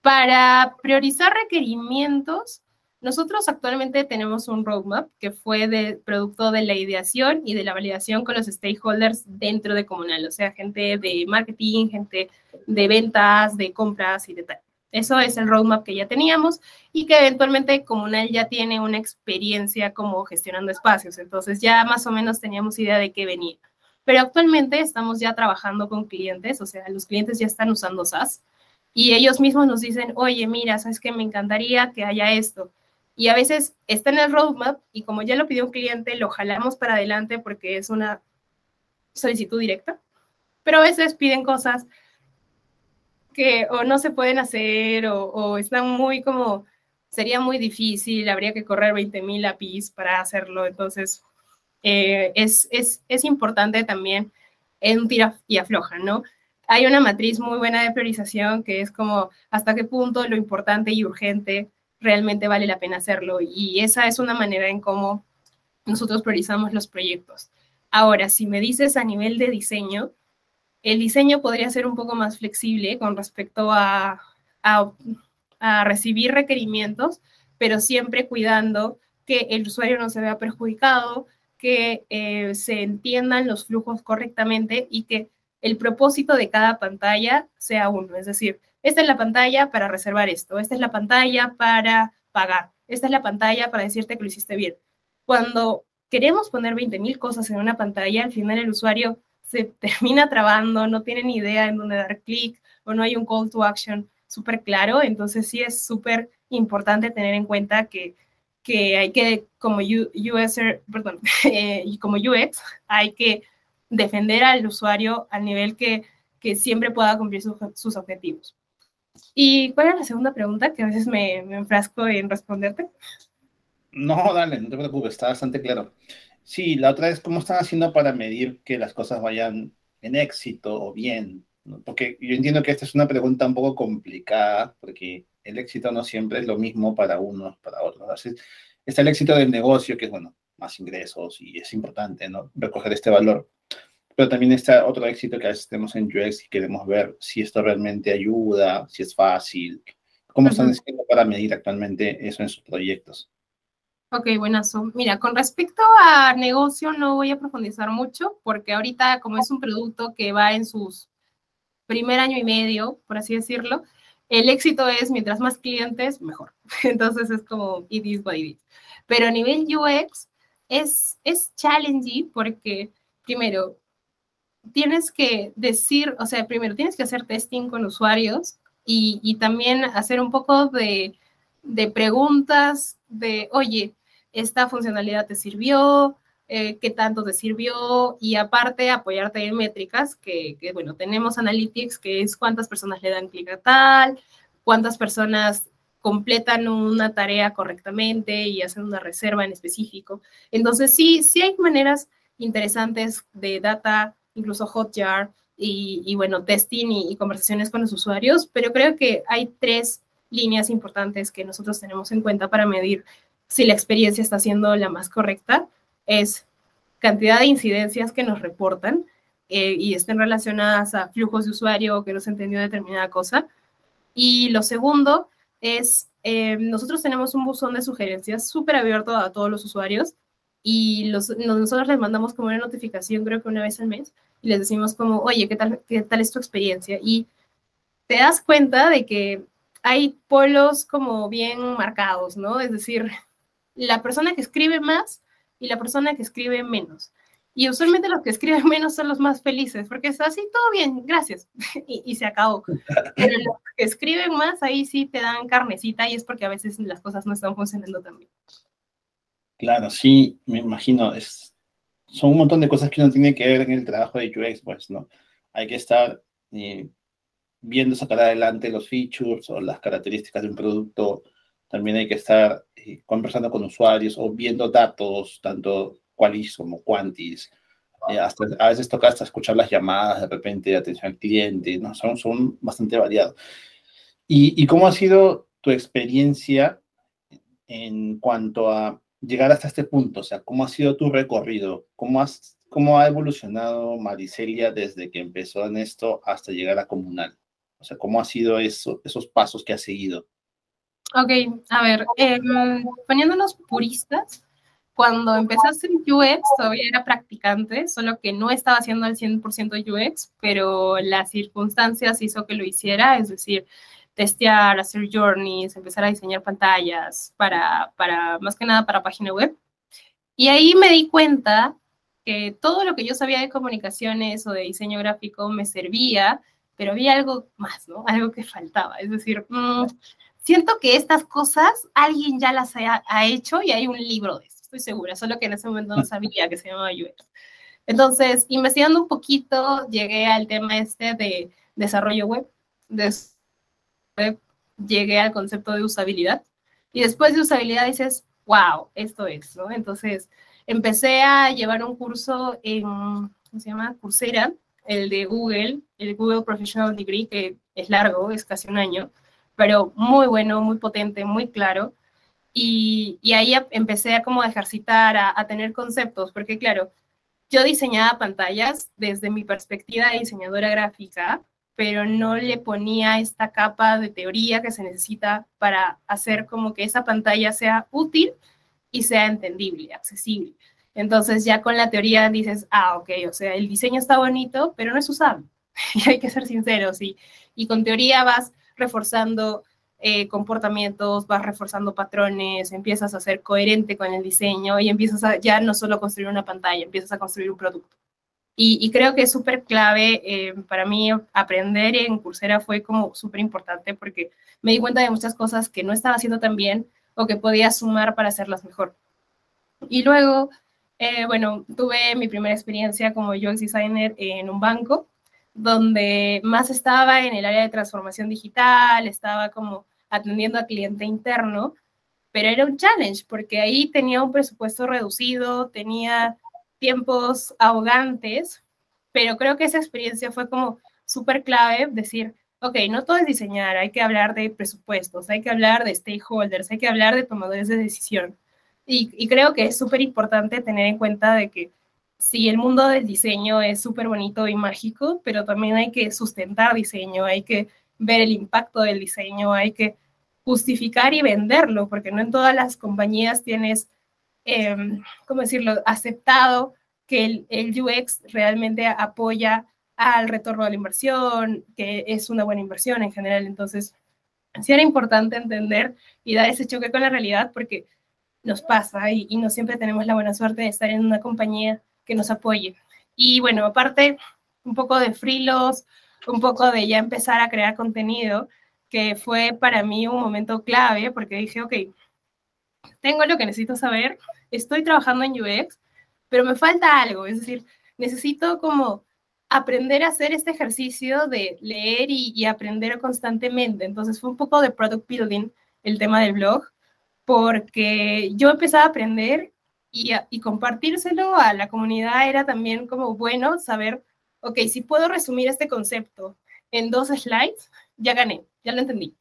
para priorizar requerimientos, nosotros actualmente tenemos un roadmap que fue de producto de la ideación y de la validación con los stakeholders dentro de Comunal, o sea, gente de marketing, gente de ventas, de compras y de tal. Eso es el roadmap que ya teníamos y que eventualmente Comunal ya tiene una experiencia como gestionando espacios, entonces ya más o menos teníamos idea de qué venía. Pero actualmente estamos ya trabajando con clientes, o sea, los clientes ya están usando SaaS y ellos mismos nos dicen, oye, mira, sabes que me encantaría que haya esto y a veces está en el roadmap y como ya lo pidió un cliente, lo jalamos para adelante porque es una solicitud directa. Pero a veces piden cosas que o no se pueden hacer o, están muy como, sería muy difícil, habría que correr 20.000 APIs para hacerlo. Entonces, eh, es, es, es importante también en tira y afloja, ¿no? Hay una matriz muy buena de priorización que es como hasta qué punto lo importante y urgente realmente vale la pena hacerlo. Y esa es una manera en cómo nosotros priorizamos los proyectos. Ahora, si me dices a nivel de diseño, el diseño podría ser un poco más flexible con respecto a, a, recibir requerimientos, pero siempre cuidando que el usuario no se vea perjudicado, que eh, se entiendan los flujos correctamente y que el propósito de cada pantalla sea uno. Es decir, esta es la pantalla para reservar esto, esta es la pantalla para pagar, esta es la pantalla para decirte que lo hiciste bien. Cuando queremos poner 20.000 cosas en una pantalla, al final el usuario se termina trabando, no tiene ni idea en dónde dar clic o no hay un call to action súper claro. Entonces sí es súper importante tener en cuenta que, que hay que, como user, perdón, eh, como UX, hay que defender al usuario al nivel que, que siempre pueda cumplir sus objetivos. ¿Y cuál es la segunda pregunta? Que a veces me, me enfrasco en responderte. No, dale, no te preocupes, está bastante claro. Sí, la otra es cómo están haciendo para medir que las cosas vayan en éxito o bien. Porque yo entiendo que esta es una pregunta un poco complicada, porque el éxito no siempre es lo mismo para unos, para otros. Así, está el éxito del negocio, que es, bueno, más ingresos y es importante, ¿no? Recoger este valor. Pero también está otro éxito que a veces tenemos en UX y queremos ver si esto realmente ayuda, si es fácil. ¿Cómo están haciendo para medir actualmente eso en sus proyectos? Ok, buenazo. Mira, con respecto a negocio no voy a profundizar mucho porque ahorita como es un producto que va en sus primer año y medio, por así decirlo, el éxito es mientras más clientes, mejor. Entonces es como it is what it is. Pero a nivel UX es, es challenging porque primero tienes que decir, o sea, primero tienes que hacer testing con usuarios y, y también hacer un poco de, de preguntas de, oye, esta funcionalidad te sirvió, eh, qué tanto te sirvió y aparte apoyarte en métricas que, bueno, tenemos Analytics, que es cuántas personas le dan clic a tal, cuántas personas completan una tarea correctamente y hacen una reserva en específico. Entonces, sí, sí hay maneras interesantes de data, incluso Hotjar y, y bueno, testing y, conversaciones con los usuarios, pero creo que hay tres líneas importantes que nosotros tenemos en cuenta para medir si la experiencia está siendo la más correcta, es cantidad de incidencias que nos reportan eh, y estén relacionadas a flujos de usuario que no se entendió determinada cosa. Y lo segundo es, eh, nosotros tenemos un buzón de sugerencias súper abierto a todos los usuarios y los, nosotros les mandamos como una notificación, creo que una vez al mes, y les decimos como, oye, ¿qué tal, qué tal es tu experiencia? Y te das cuenta de que hay polos como bien marcados, ¿no? Es decir, la persona que escribe más y la persona que escribe menos. Y usualmente los que escriben menos son los más felices, porque es así, todo bien, gracias, y, se acabó. Pero los que escriben más, ahí sí te dan carnecita y es porque a veces las cosas no están funcionando tan bien. Claro, sí, me imagino, es, son un montón de cosas que uno tiene que ver en el trabajo de UX, pues, ¿no? Hay que estar eh, viendo sacar adelante los features o las características de un producto, también hay que estar eh, conversando con usuarios o viendo datos, tanto qualis como quantis. Eh, hasta, a veces toca hasta escuchar las llamadas de repente de atención al cliente, ¿no? son, son bastante variados. ¿Y, ¿Y cómo ha sido tu experiencia en cuanto a llegar hasta este punto? O sea, ¿cómo ha sido tu recorrido? ¿Cómo, has, cómo ha evolucionado Maricelia desde que empezó en esto hasta llegar a Comunal? O sea, ¿cómo ha sido eso, esos pasos que ha seguido? Ok, a ver, em, poniéndonos puristas, cuando empecé a hacer UX todavía era practicante, solo que no estaba haciendo el 100% UX, pero las circunstancias hizo que lo hiciera, es decir, testear, hacer journeys, empezar a diseñar pantallas para, para más que nada para página web. Y ahí me di cuenta que todo lo que yo sabía de comunicaciones o de diseño gráfico me servía, pero había algo más, ¿no? Algo que faltaba. Es decir, mmm, siento que estas cosas alguien ya las ha, hecho y hay un libro de eso, estoy segura, solo que en ese momento no sabía que se llamaba UX. Entonces, investigando un poquito, llegué al tema este de desarrollo web, de llegué al concepto de usabilidad y después de usabilidad dices, wow, esto es, ¿no? Entonces, empecé a llevar un curso en, ¿cómo se llama? Coursera, el de Google, el Google Professional Degree, que es largo, es casi un año, pero muy bueno, muy potente, muy claro. Y, y ahí empecé a como ejercitar, a, a tener conceptos, porque claro, yo diseñaba pantallas desde mi perspectiva de diseñadora gráfica, pero no le ponía esta capa de teoría que se necesita para hacer como que esa pantalla sea útil y sea entendible, accesible. Entonces ya con la teoría dices, ah, ok, o sea, el diseño está bonito, pero no es usable. y hay que ser sinceros. Y, y con teoría vas reforzando eh, comportamientos, vas reforzando patrones, empiezas a ser coherente con el diseño y empiezas a ya no solo construir una pantalla, empiezas a construir un producto. Y, creo que es súper clave eh, para mí aprender en Coursera fue como súper importante porque me di cuenta de muchas cosas que no estaba haciendo tan bien o que podía sumar para hacerlas mejor. Y luego, eh, bueno, tuve mi primera experiencia como UX designer en un banco, donde más estaba en el área de transformación digital, estaba como atendiendo a cliente interno, pero era un challenge porque ahí tenía un presupuesto reducido, tenía tiempos ahogantes, pero creo que esa experiencia fue como súper clave, decir, ok, no todo es diseñar, hay que hablar de presupuestos, hay que hablar de stakeholders, hay que hablar de tomadores de decisión. Y, creo que es súper importante tener en cuenta de que sí, el mundo del diseño es súper bonito y mágico, pero también hay que sustentar diseño, hay que ver el impacto del diseño, hay que justificar y venderlo, porque no en todas las compañías tienes Em, ¿cómo decirlo?, aceptado que el, UX realmente apoya al retorno de la inversión, que es una buena inversión en general. Entonces, sí era importante entender y dar ese choque con la realidad porque nos pasa y, y no siempre tenemos la buena suerte de estar en una compañía que nos apoye. Y bueno, aparte, un poco de frilos, un poco de ya empezar a crear contenido, que fue para mí un momento clave porque dije, ok, tengo lo que necesito saber, estoy trabajando en UX, pero me falta algo, es decir, necesito como aprender a hacer este ejercicio de leer y, aprender constantemente. Entonces fue un poco de product building el tema del blog, porque yo empezaba a aprender y, y compartírselo a la comunidad era también como bueno saber, ok, si puedo resumir este concepto en dos slides, ya gané, ya lo entendí.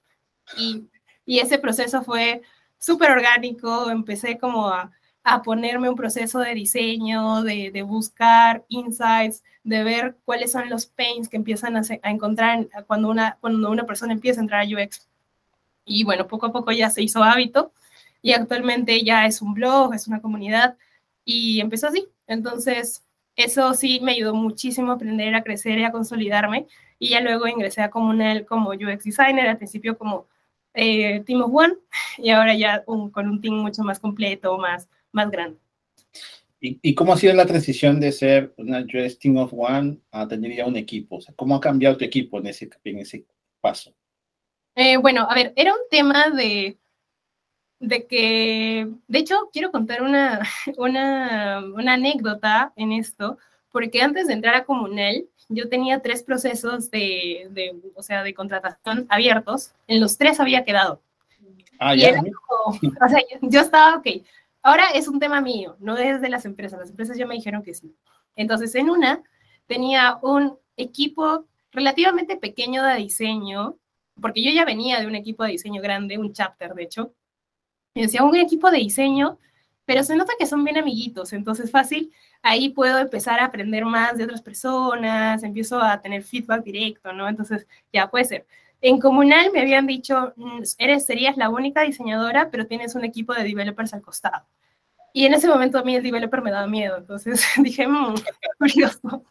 Y, y ese proceso fue súper orgánico, empecé como a, a, ponerme un proceso de diseño, de, de, buscar insights, de ver cuáles son los pains que empiezan a, a, encontrar cuando una, cuando una persona empieza a entrar a UX. Y bueno, poco a poco ya se hizo hábito y actualmente ya es un blog, es una comunidad y empezó así. Entonces, eso sí me ayudó muchísimo a aprender, a crecer y a consolidarme. Y ya luego ingresé a Comunal como UX designer, al principio como eh, Team of One y ahora ya con un team mucho más completo, más, más grande. ¿Y, cómo ha sido la transición de ser una US Team of One a tener ya un equipo? O sea, ¿Cómo ha cambiado tu equipo en ese, en ese paso? Eh, bueno, a ver, era un tema de, de que, de hecho, quiero contar una, una, una anécdota en esto, porque antes de entrar a Comunal, yo tenía tres procesos de, de, o sea, de contratación abiertos, en los tres había quedado. Ah, ya. o sea, yo, estaba, ok, ahora es un tema mío, no es de las empresas, las empresas ya me dijeron que sí. Entonces, en una tenía un equipo relativamente pequeño de diseño, porque yo ya venía de un equipo de diseño grande, un chapter, de hecho, y decía, un equipo de diseño, pero se nota que son bien amiguitos, entonces fácil, ahí puedo empezar a aprender más de otras personas, empiezo a tener feedback directo, ¿no? Entonces, ya puede ser. En Comunal me habían dicho, mm, eres, serías la única diseñadora, pero tienes un equipo de developers al costado. Y en ese momento a mí el developer me daba miedo, entonces dije, mmm, curioso.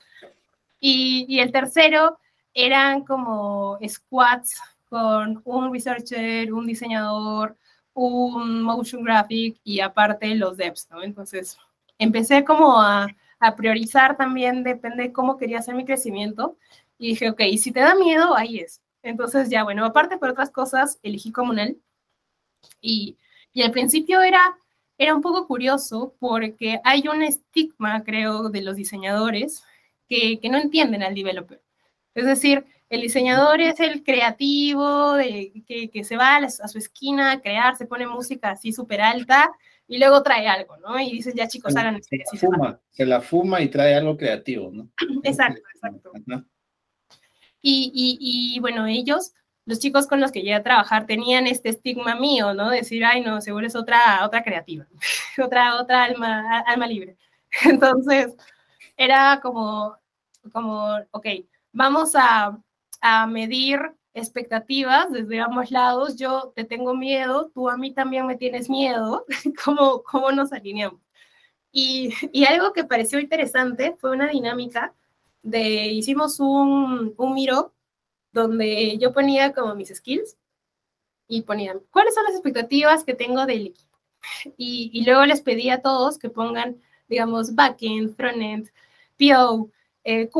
Y, y el tercero eran como squads con un researcher, un diseñador, un motion graphic y aparte los devs, ¿no? Entonces, empecé como a, priorizar también, depende de cómo quería hacer mi crecimiento. Y dije, ok, si te da miedo, ahí es. Entonces ya, bueno, aparte por otras cosas, elegí Comunal. Y, y al principio era, era un poco curioso porque hay un estigma, creo, de los diseñadores que, que no entienden al developer. Es decir, el diseñador es el creativo, de, que, que se va a, su esquina a crear, se pone música así súper alta y luego trae algo, ¿no? Y dices, ya chicos, hagan se, la fuma, se la fuma y trae algo creativo, ¿no? Exacto, exacto. Y, y, y, bueno, ellos los chicos con los que llegué a trabajar tenían este estigma mío, ¿no? Decir, ay, no, seguro es otra, otra creativa, otra, otra alma, alma libre. Entonces, era como, como, ok, vamos a, a medir expectativas desde ambos lados. Yo te tengo miedo, tú a mí también me tienes miedo. ¿Cómo, cómo nos alineamos? Y, y, algo que pareció interesante fue una dinámica de, hicimos un, un miro donde yo ponía como mis skills y ponían, ¿cuáles son las expectativas que tengo del equipo? Y, y luego les pedí a todos que pongan, digamos, backend, frontend, PO, eh,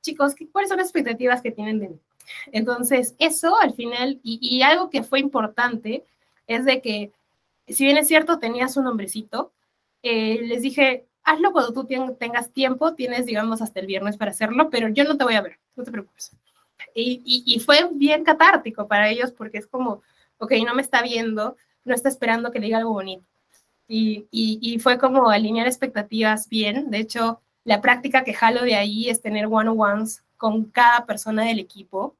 chicos, ¿cuáles son las expectativas que tienen de mí? Entonces, eso al final, y, algo que fue importante, es de que, si bien es cierto, tenías un nombrecito, eh, les dije, hazlo cuando tú tengas tiempo, tienes, digamos, hasta el viernes para hacerlo, pero yo no te voy a ver, no te preocupes. Y, y, fue bien catártico para ellos porque es como, ok, no me está viendo, no está esperando que le diga algo bonito. Y, y, fue como alinear expectativas bien. De hecho, la práctica que jalo de ahí es tener one-on-ones con cada persona del equipo.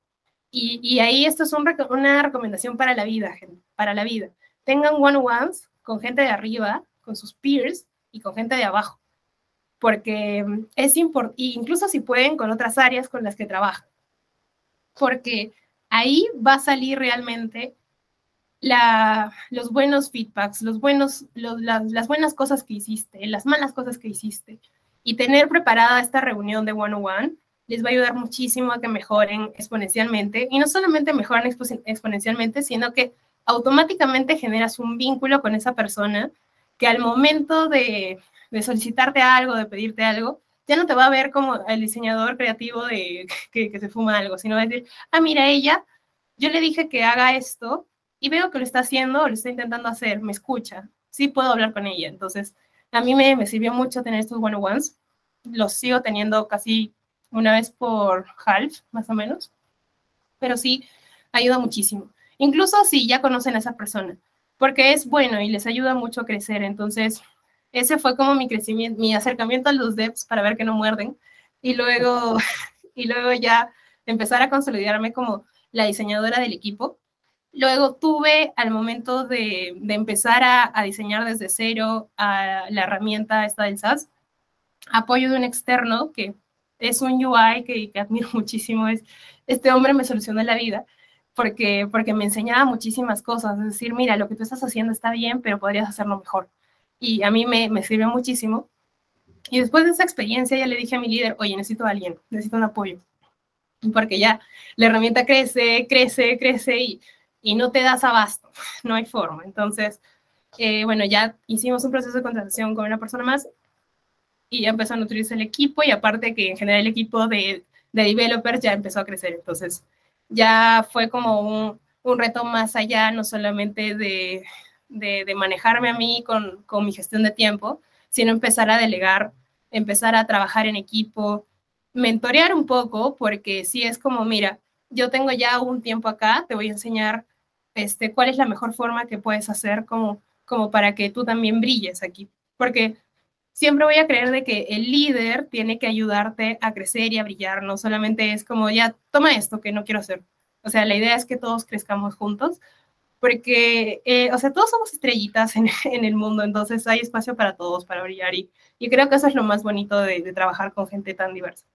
Y, ahí esto es una recomendación para la vida, para la vida. Tengan one-on-ones con gente de arriba, con sus peers y con gente de abajo. Porque es importante, incluso si pueden, con otras áreas con las que trabajan porque ahí va a salir realmente los buenos feedbacks, los buenos, las buenas cosas que hiciste, las malas cosas que hiciste. Y tener preparada esta reunión de one-on-one les va a ayudar muchísimo a que mejoren exponencialmente. Y no solamente mejoran exponencialmente, sino que automáticamente generas un vínculo con esa persona que al momento de, de solicitarte algo, de pedirte algo, ya no te va a ver como el diseñador creativo de que, se fuma algo, sino va a decir, ah, mira, ella, yo le dije que haga esto y veo que lo está haciendo o lo está intentando hacer, me escucha, sí puedo hablar con ella. Entonces, a mí me, sirvió mucho tener estos one-on-ones, los sigo teniendo casi una vez por half, más o menos, pero sí, ayuda muchísimo. Incluso si ya conocen a esa persona, porque es bueno y les ayuda mucho a crecer. Entonces, ese fue como mi crecimiento, mi acercamiento a los devs para ver que no muerden. Y luego, y luego ya empezar a consolidarme como la diseñadora del equipo. Luego tuve al momento de, empezar a, diseñar desde cero la herramienta esta del SAS, apoyo de un externo que es un UI que, que admiro muchísimo. Es, este hombre me solucionó la vida porque, porque me enseñaba muchísimas cosas. Es decir, mira, lo que tú estás haciendo está bien, pero podrías hacerlo mejor y a mí me, me sirvió muchísimo. Y después de esa experiencia ya le dije a mi líder, oye, necesito a alguien, necesito un apoyo. Porque ya la herramienta crece, crece, crece y, y no te das abasto, no hay forma. Entonces, eh, bueno, ya hicimos un proceso de contratación con una persona más y ya empezó a nutrirse el equipo y aparte que en general el equipo de, de developers ya empezó a crecer. Entonces, ya fue como un, un reto más allá, no solamente de, de, manejarme a mí con, con, mi gestión de tiempo, sino empezar a delegar, empezar a trabajar en equipo, mentorear un poco, porque si es como, mira, yo tengo ya un tiempo acá, te voy a enseñar este, cuál es la mejor forma que puedes hacer como, como para que tú también brilles aquí. Porque siempre voy a creer de que el líder tiene que ayudarte a crecer y a brillar, no solamente es como, ya, toma esto que no quiero hacer. O sea, la idea es que todos crezcamos juntos, porque, eh, o sea, todos somos estrellitas en, el mundo, entonces hay espacio para todos, para brillar, y, creo que eso es lo más bonito de, trabajar con gente tan diversa.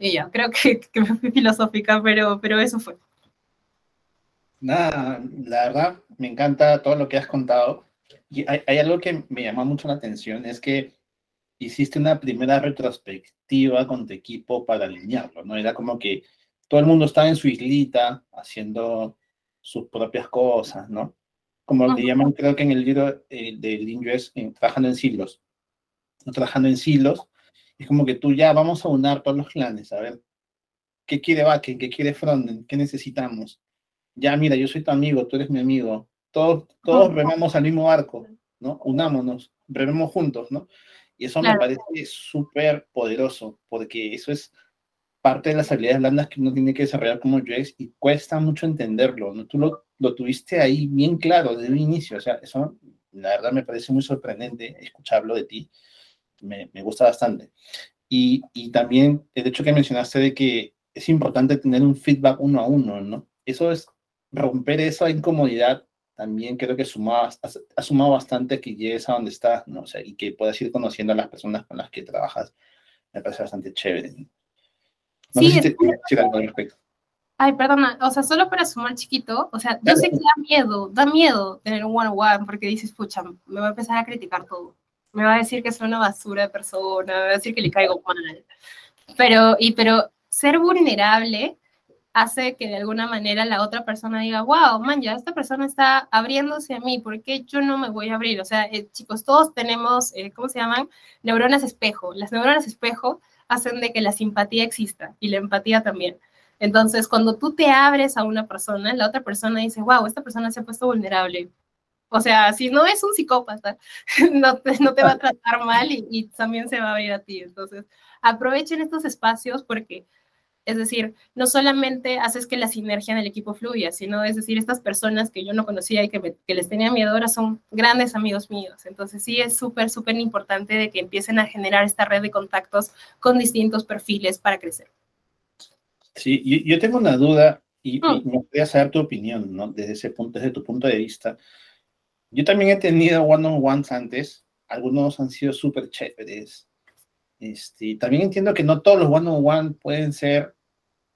Y ya, creo que, que me fui filosófica, pero, pero eso fue. Nada, la verdad, me encanta todo lo que has contado. Y hay, hay algo que me llama mucho la atención, es que hiciste una primera retrospectiva con tu equipo para alinearlo, ¿no? Era como que todo el mundo estaba en su islita haciendo sus propias cosas, ¿no? Como le llaman, creo que en el libro eh, del inglés, trabajando en silos. Trabajando en silos, es como que tú ya vamos a unar todos los clanes, a ver, ¿qué quiere backend? ¿Qué quiere frontend? ¿Qué necesitamos? Ya, mira, yo soy tu amigo, tú eres mi amigo. Todos, todos remamos al mismo arco, ¿no? Unámonos, rememos juntos, ¿no? Y eso me parece súper poderoso, porque eso es parte de las habilidades blandas que uno tiene que desarrollar como UX y cuesta mucho entenderlo, ¿no? Tú lo, lo tuviste ahí bien claro desde un inicio, o sea, eso la verdad me parece muy sorprendente escucharlo de ti, me, me gusta bastante. Y, y, también el hecho que mencionaste de que es importante tener un feedback uno a uno, ¿no? eso es romper esa incomodidad también creo que sumaba, ha, sumado bastante que llegues a donde estás, ¿no? O sea, y que puedas ir conociendo a las personas con las que trabajas. Me parece bastante chévere. No sí, sé si te, algo al respecto. Ay, perdona, o sea, solo para sumar chiquito, o sea, yo sé que da miedo, da miedo tener un one-on-one porque dices, pucha, me va a empezar a criticar todo. Me va a decir que soy una basura de persona, me va a decir que le caigo mal. Pero, y, pero ser vulnerable hace que de alguna manera la otra persona diga, wow, man, ya esta persona está abriéndose a mí, ¿por qué yo no me voy a abrir? O sea, eh, chicos, todos tenemos, eh, ¿cómo se llaman? Neuronas espejo. Las neuronas espejo hacen de que la simpatía exista y la empatía también. Entonces, cuando tú te abres a una persona, la otra persona dice, wow, esta persona se ha puesto vulnerable. O sea, si no es un psicópata, no te, no te va a tratar mal y, y también se va a abrir a ti. Entonces, aprovechen estos espacios porque es decir, no solamente haces que la sinergia en el equipo fluya, sino, es decir, estas personas que yo no conocía y que, les tenía miedo ahora son grandes amigos míos. Entonces sí es súper, súper importante de que empiecen a generar esta red de contactos con distintos perfiles para crecer. Sí, yo, tengo una duda y, mm. me gustaría saber tu opinión, ¿no? Desde ese punto, desde tu punto de vista. Yo también he tenido one-on-ones antes, algunos han sido súper chéveres, este, también entiendo que no todos los one-on-one pueden ser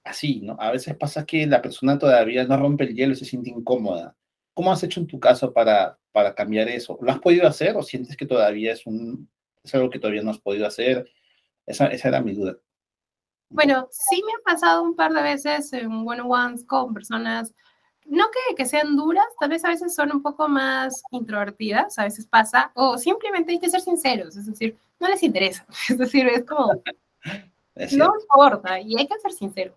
así, ¿no? A veces pasa que la persona todavía no rompe el hielo y se siente incómoda. ¿Cómo has hecho en tu caso para, para cambiar eso? ¿Lo has podido hacer o sientes que todavía es, un, es algo que todavía no has podido hacer? Esa, esa era mi duda. Bueno, sí me ha pasado un par de veces en one-on-ones con personas no que, que, sean duras, tal vez a veces son un poco más introvertidas, a veces pasa, o simplemente hay que ser sinceros, es decir, no les interesa, es decir, es como, no importa, y hay que ser sinceros.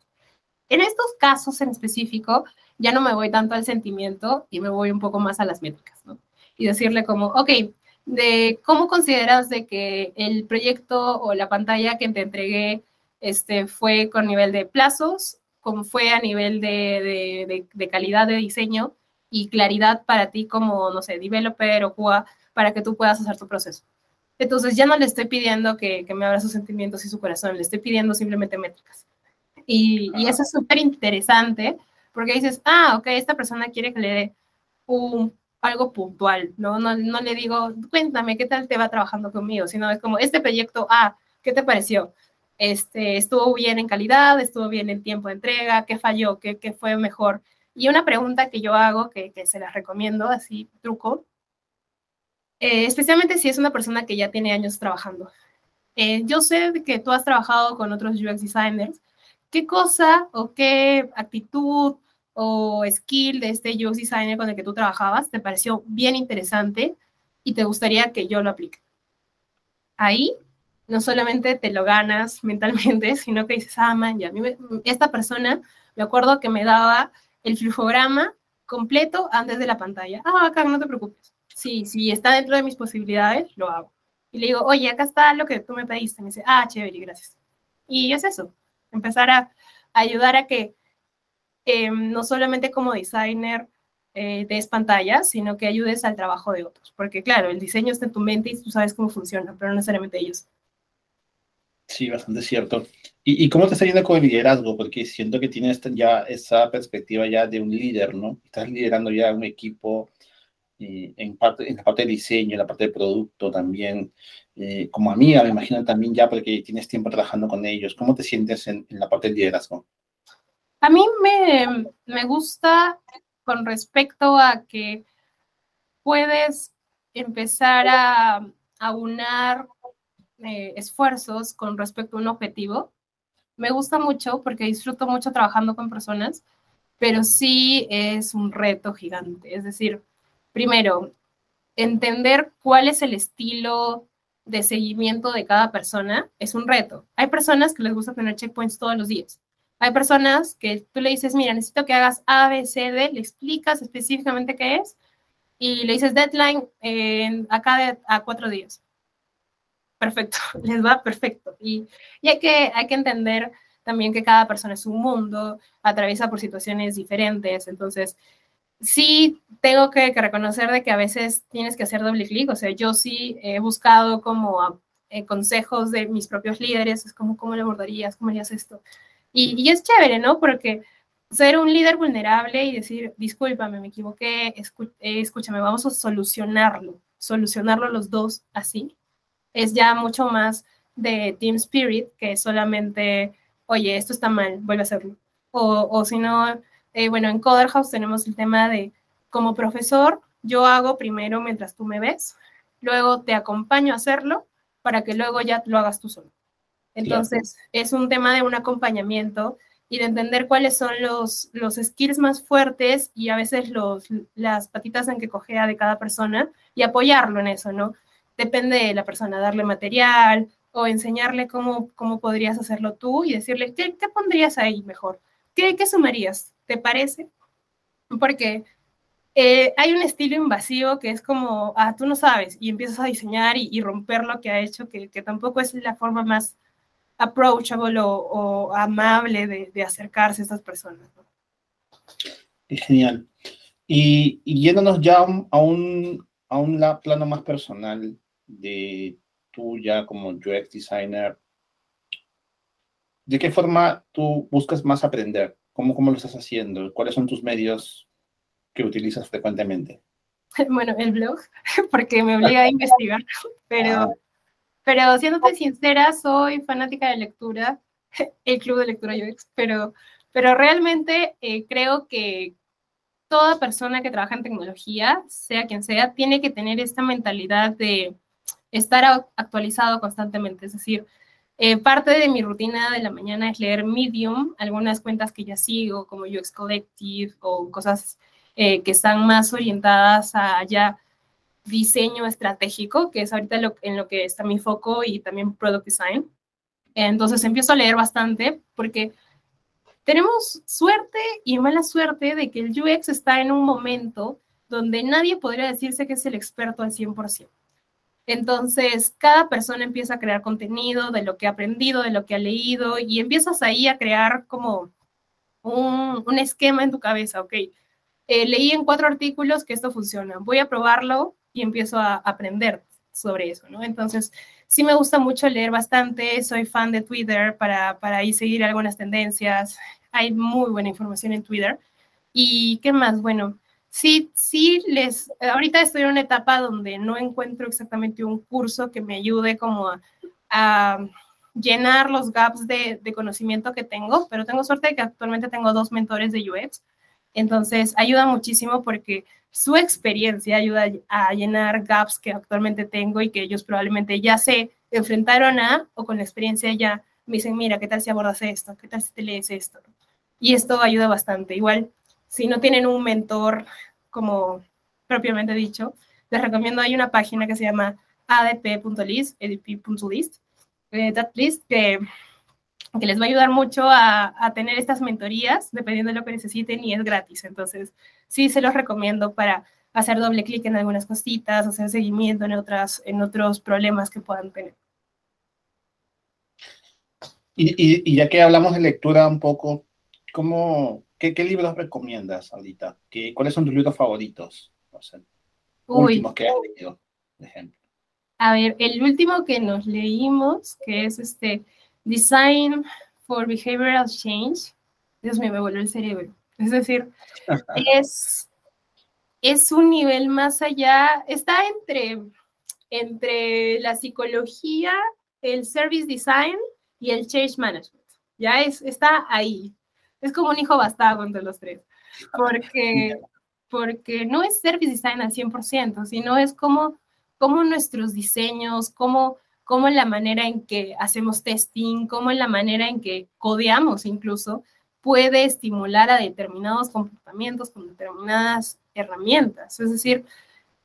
En estos casos en específico, ya no me voy tanto al sentimiento y me voy un poco más a las métricas, ¿no? Y decirle como, ok, de cómo consideras de que el proyecto o la pantalla que te entregué este, fue con nivel de plazos, como fue a nivel de, de, calidad de diseño y claridad para ti como, no sé, developer o QA, para que tú puedas hacer tu proceso. Entonces ya no le estoy pidiendo que, que me abra sus sentimientos y su corazón, le estoy pidiendo simplemente métricas. Y, y eso es súper interesante porque dices, ah, ok, esta persona quiere que le dé un, algo puntual, ¿no? ¿no? No le digo, cuéntame, ¿qué tal te va trabajando conmigo? Sino es como, este proyecto, ah, ¿qué te pareció? Este, estuvo bien en calidad, estuvo bien en tiempo de entrega, qué falló, qué, qué fue mejor. Y una pregunta que yo hago, que, que se las recomiendo, así, truco, eh, especialmente si es una persona que ya tiene años trabajando. Eh, yo sé que tú has trabajado con otros UX designers. ¿Qué cosa o qué actitud o skill de este UX designer con el que tú trabajabas te pareció bien interesante y te gustaría que yo lo aplique? Ahí no solamente te lo ganas mentalmente, sino que dices, ah, man, ya, esta persona, me acuerdo que me daba el flujograma completo antes de la pantalla. Ah, acá no te preocupes. Sí, si está dentro de mis posibilidades, lo hago. Y le digo, oye, acá está lo que tú me pediste. Me dice, ah, chévere, gracias. Y es eso, empezar a, ayudar a que em, no solamente como designer eh, des pantallas, sino que ayudes al trabajo de otros. Porque claro, el diseño está en tu mente y tú sabes cómo funciona, pero no necesariamente ellos. Sí, bastante cierto. ¿Y, ¿Y, cómo te está yendo con el liderazgo? Porque siento que tienes ya esa perspectiva ya de un líder, ¿no? Estás liderando ya un equipo y en, parte, en la parte de diseño, en la parte de producto también. Eh, como amiga, me imagino también ya porque tienes tiempo trabajando con ellos. ¿Cómo te sientes en, en la parte de liderazgo? A mí me, me gusta con respecto a que puedes empezar a, a unar eh, esfuerzos con respecto a un objetivo. Me gusta mucho porque disfruto mucho trabajando con personas, pero sí es un reto gigante. Es decir, primero, entender cuál es el estilo de seguimiento de cada persona es un reto. Hay personas que les gusta tener checkpoints todos los días. Hay personas que tú le dices, mira, necesito que hagas A, B, C, D, le explicas específicamente qué es y le dices deadline en acá a cuatro días perfecto, les va perfecto. Y, y hay, que, hay que entender también que cada persona es un mundo, atraviesa por situaciones diferentes, entonces sí tengo que, reconocer de que a veces tienes que hacer doble clic, o sea, yo sí he buscado como eh, consejos de mis propios líderes, es como, ¿cómo le abordarías? ¿Cómo harías esto? Y, y, es chévere, ¿no? Porque ser un líder vulnerable y decir, discúlpame, me equivoqué, eh, escúchame, vamos a solucionarlo, solucionarlo los dos así, es ya mucho más de team spirit que solamente, oye, esto está mal, vuelve a hacerlo. O, o si no, eh, bueno, en Coder House tenemos el tema de, como profesor, yo hago primero mientras tú me ves, luego te acompaño a hacerlo para que luego ya lo hagas tú solo. Entonces, es un tema de un acompañamiento y de entender cuáles son los, los skills más fuertes y a veces los, las patitas en que cogea de cada persona y apoyarlo en eso, ¿no? Depende de la persona, darle material o enseñarle cómo, cómo podrías hacerlo tú y decirle, ¿qué, qué pondrías ahí mejor? ¿Qué, ¿Qué sumarías? ¿Te parece? Porque eh, hay un estilo invasivo que es como, ah, tú no sabes, y empiezas a diseñar y, romper lo que ha hecho, que, que tampoco es la forma más approachable o, amable de, acercarse a estas personas. Genial. Y, yéndonos ya a un, a un plano más personal de tú ya como UX designer, ¿de qué forma tú buscas más aprender? ¿Cómo, cómo lo estás haciendo? ¿Cuáles son tus medios que utilizas frecuentemente? Bueno, el blog, porque me obliga a investigar, pero ah. Pero siéndote sincera, soy fanática de lectura, el club de lectura UX, pero, pero realmente eh, creo que toda persona que trabaja en tecnología, sea quien sea, tiene que tener esta mentalidad de estar actualizado constantemente. Es decir, eh, parte de mi rutina de la mañana es leer Medium, algunas cuentas que ya sigo, como UX Collective o cosas eh, que están más orientadas a ya diseño estratégico, que es ahorita en lo que está mi foco y también product design. Entonces empiezo a leer bastante porque tenemos suerte y mala suerte de que el UX está en un momento donde nadie podría decirse que es el experto al 100%. Entonces, cada persona empieza a crear contenido de lo que ha aprendido, de lo que ha leído, y empiezas ahí a crear como un, esquema en tu cabeza, ok. Eh, leí en cuatro artículos que esto funciona, voy a probarlo y empiezo a aprender sobre eso, ¿no? Entonces, sí me gusta mucho leer bastante, soy fan de Twitter para, para ahí seguir algunas tendencias, hay muy buena información en Twitter. ¿Y qué más? Bueno, sí, sí les, ahorita estoy en una etapa donde no encuentro exactamente un curso que me ayude como a, llenar los gaps de, de, conocimiento que tengo, pero tengo suerte de que actualmente tengo dos mentores de UX, entonces ayuda muchísimo porque su experiencia ayuda a llenar gaps que actualmente tengo y que ellos probablemente ya se enfrentaron a o con la experiencia ya me dicen, mira, ¿qué tal si abordas esto? ¿Qué tal si te lees esto? Y esto ayuda bastante. Igual, si no tienen un mentor como propiamente dicho, les recomiendo, hay una página que se llama adp.list, adp.list, eh, que que les va a ayudar mucho a, tener estas mentorías, dependiendo de lo que necesiten, y es gratis. Entonces, sí se los recomiendo para hacer doble clic en algunas cositas, hacer seguimiento en, otras, en otros problemas que puedan tener. Y, ya que hablamos de lectura un poco, ¿cómo, qué, libros recomiendas ahorita? ¿Qué, ¿Cuáles son tus libros favoritos? últimos que has leído, por ejemplo. A ver, el último que nos leímos, que es este Design for Behavioral Change. Dios mío, me volvió el cerebro. Es decir, es, es un nivel más allá, está entre, entre la psicología, el service design y el change management. Ya es, está ahí. Es como un hijo bastardo entre los tres. Porque, porque no es service design al 100%, sino es como, como nuestros diseños, como cómo en la manera en que hacemos testing, cómo en la manera en que codeamos incluso, puede estimular a determinados comportamientos con determinadas herramientas. Es decir,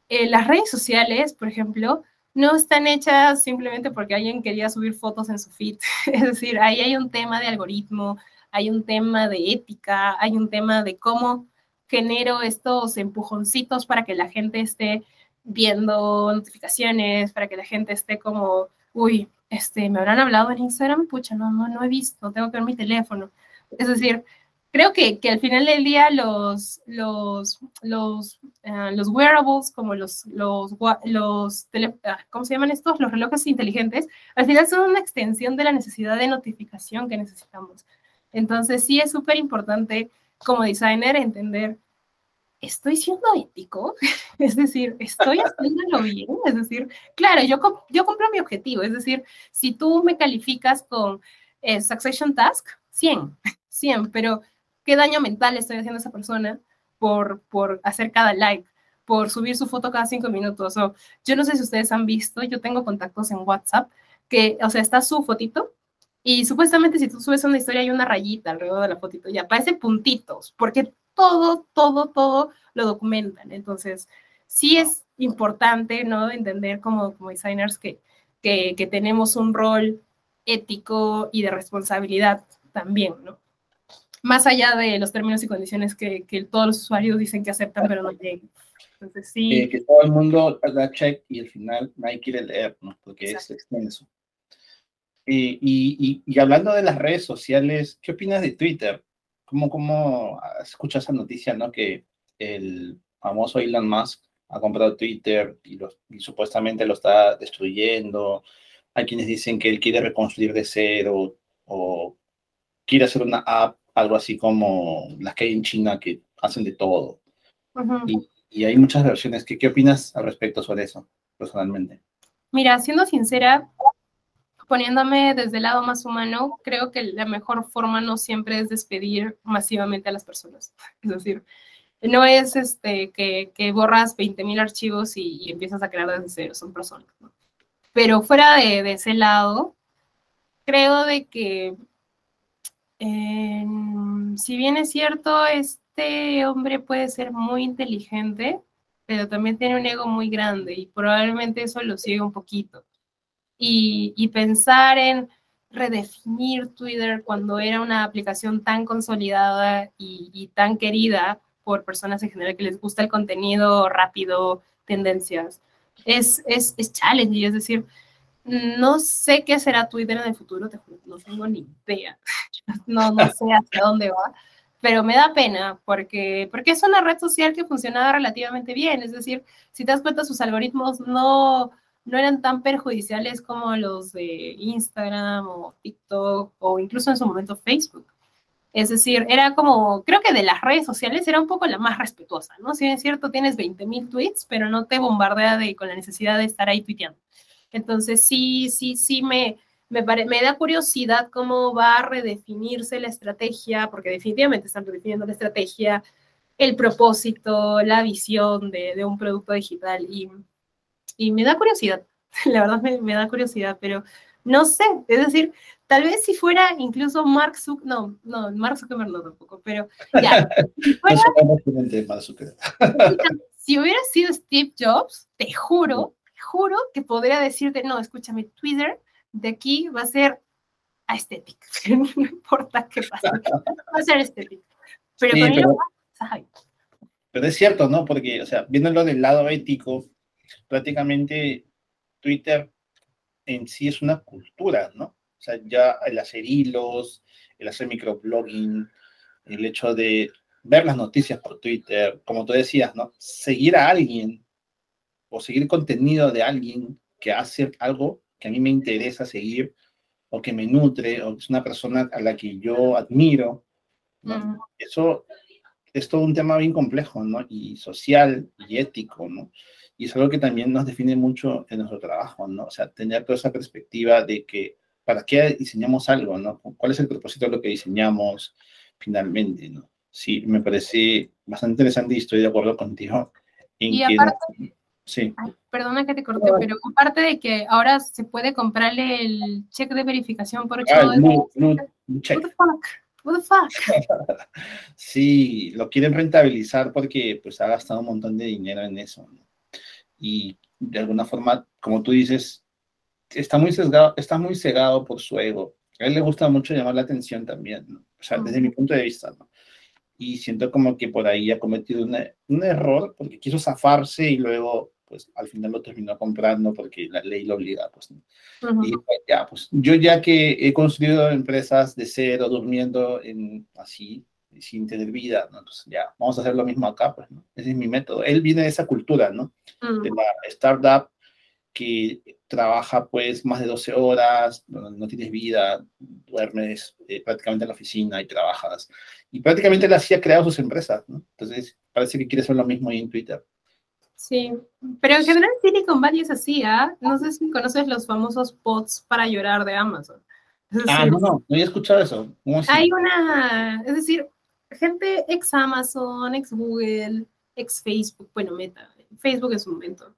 eh, las redes sociales, por ejemplo, no están hechas simplemente porque alguien quería subir fotos en su feed. Es decir, ahí hay un tema de algoritmo, hay un tema de ética, hay un tema de cómo genero estos empujoncitos para que la gente esté viendo notificaciones, para que la gente esté como, uy, este, me habrán hablado en Instagram, pucha, no, no, no he visto, tengo que ver mi teléfono. Es decir, creo que, que al final del día los, los, los, uh, los wearables, como los, los, los ah, ¿cómo se llaman estos? Los relojes inteligentes, al final son una extensión de la necesidad de notificación que necesitamos. Entonces, sí es súper importante como designer entender, ¿estoy siendo ético? es decir, ¿estoy haciéndolo bien? Es decir, claro, yo, yo cumplo mi objetivo, es decir, si tú me calificas con eh, Succession Task, 100, 100, pero ¿qué daño mental estoy haciendo esa persona por, por hacer cada like? por subir su foto cada cinco minutos. O, yo no sé si ustedes han visto, yo tengo contactos en WhatsApp que, o sea, está su fotito y supuestamente si tú subes una historia hay una rayita alrededor de la fotito y aparecen puntitos, porque todo, todo, todo lo documentan. Entonces, sí es importante, ¿no? Entender como, como designers que, que, que tenemos un rol ético y de responsabilidad también, ¿no? Más allá de los términos y condiciones que, que todos los usuarios dicen que aceptan, pero no llegan. Entonces, sí. Eh, que todo el mundo da check y al final nadie quiere leer, ¿no? Porque es extenso. Eh, y, y, hablando de las redes sociales, ¿qué opinas de Twitter? ¿Cómo, cómo escuchas esa noticia, no? Que el famoso Elon Musk ha comprado Twitter y, y, supuestamente lo está destruyendo. Hay quienes dicen que él quiere reconstruir de cero o quiere hacer una app, algo así como las que hay en China que hacen de todo. y, y, hay muchas versiones. ¿Qué, ¿Qué opinas al respecto sobre eso, personalmente? Mira, siendo sincera, poniéndome desde el lado más humano, creo que la mejor forma no siempre es despedir masivamente a las personas. Es decir, no es este, que, que borras 20.000 archivos y, empiezas a crear desde cero, son personas. Pero fuera de, ese lado, creo de que, si bien es cierto, este hombre puede ser muy inteligente, pero también tiene un ego muy grande y probablemente eso lo sigue un poquito y, pensar en redefinir Twitter cuando era una aplicación tan consolidada y, tan querida por personas en general que les gusta el contenido rápido, tendencias. Es, es, es challenge, es decir, no sé qué será Twitter en el futuro, te juro, no tengo ni idea. No, no sé hacia dónde va, pero me da pena porque, porque es una red social que funcionaba relativamente bien. Es decir, si te das cuenta, sus algoritmos no, no eran tan perjudiciales como los de Instagram o TikTok o incluso en su momento Facebook. Es decir, era como, creo que de las redes sociales era un poco la más respetuosa, ¿no? Si es cierto, tienes 20.000 tweets, pero no te bombardea de, con la necesidad de estar ahí tuiteando. Entonces, sí, sí, sí, me, me, me da curiosidad cómo va a redefinirse la estrategia, porque definitivamente están redefiniendo la estrategia, el propósito, la visión de, de un producto digital. Y y me da curiosidad, la verdad me, da curiosidad, pero no sé, es decir, tal vez si fuera incluso Mark Zuckerberg, no, no, Mark Zuckerberg no tampoco, pero ya. Si, hubiera sido Steve Jobs, te juro, te juro que podría decirte, no, escúchame, Twitter de aquí va a ser estético, no importa qué pase, va a ser estético. Pero, pero, pero es cierto, ¿no? Porque, o sea, viéndolo del lado ético, prácticamente Twitter en sí es una cultura, ¿no? O sea, ya el hacer hilos, el hacer microblogging, el hecho de ver las noticias por Twitter, como tú decías, ¿no? Seguir a alguien o seguir contenido de alguien que hace algo que a mí me interesa seguir o que me nutre o es una persona a la que yo admiro. ¿no? Eso es todo un tema bien complejo, ¿no? Y social y ético, ¿no? Y es algo que también nos define mucho en nuestro trabajo, ¿no? O sea, tener toda esa perspectiva de que para qué diseñamos algo, ¿no? ¿Cuál es el propósito de lo que diseñamos finalmente, ¿no? Sí, me parece bastante interesante y estoy de acuerdo contigo. En y aparte, sí. perdona que te corté, pero aparte de que ahora se puede comprarle el cheque de verificación por 8 ah, no, no, check. What the fuck? What the fuck? sí, lo quieren rentabilizar porque pues ha gastado un montón de dinero en eso. ¿no? Y de alguna forma, como tú dices, está muy sesgado, está muy cegado por su ego. A él le gusta mucho llamar la atención también, ¿no? o sea, desde mi punto de vista, ¿no? Y siento como que por ahí ha cometido un error porque quiso zafarse y luego, pues al final lo terminó comprando porque la ley lo obliga, pues. Y pues, ya, pues yo ya que he construido empresas de cero, durmiendo en así, sin tener vida, ¿no? Entonces ya, vamos a hacer lo mismo acá, pues, ¿no? Ese es mi método. Él viene de esa cultura, ¿no? De la startup que trabaja pues más de 12 horas, no, tienes vida, duermes eh, prácticamente en la oficina y trabajas. Y prácticamente él así ha creado sus empresas, ¿no? Entonces parece que quiere hacer lo mismo ahí en Twitter. Sí, pero en general Silicon Valley es así, ¿ah? No sé si conoces los famosos bots para llorar de Amazon. ah, no, no, no he escuchado eso. Hay una, es decir, gente ex Amazon, ex Google, ex Facebook, bueno, Meta, Facebook en su momento.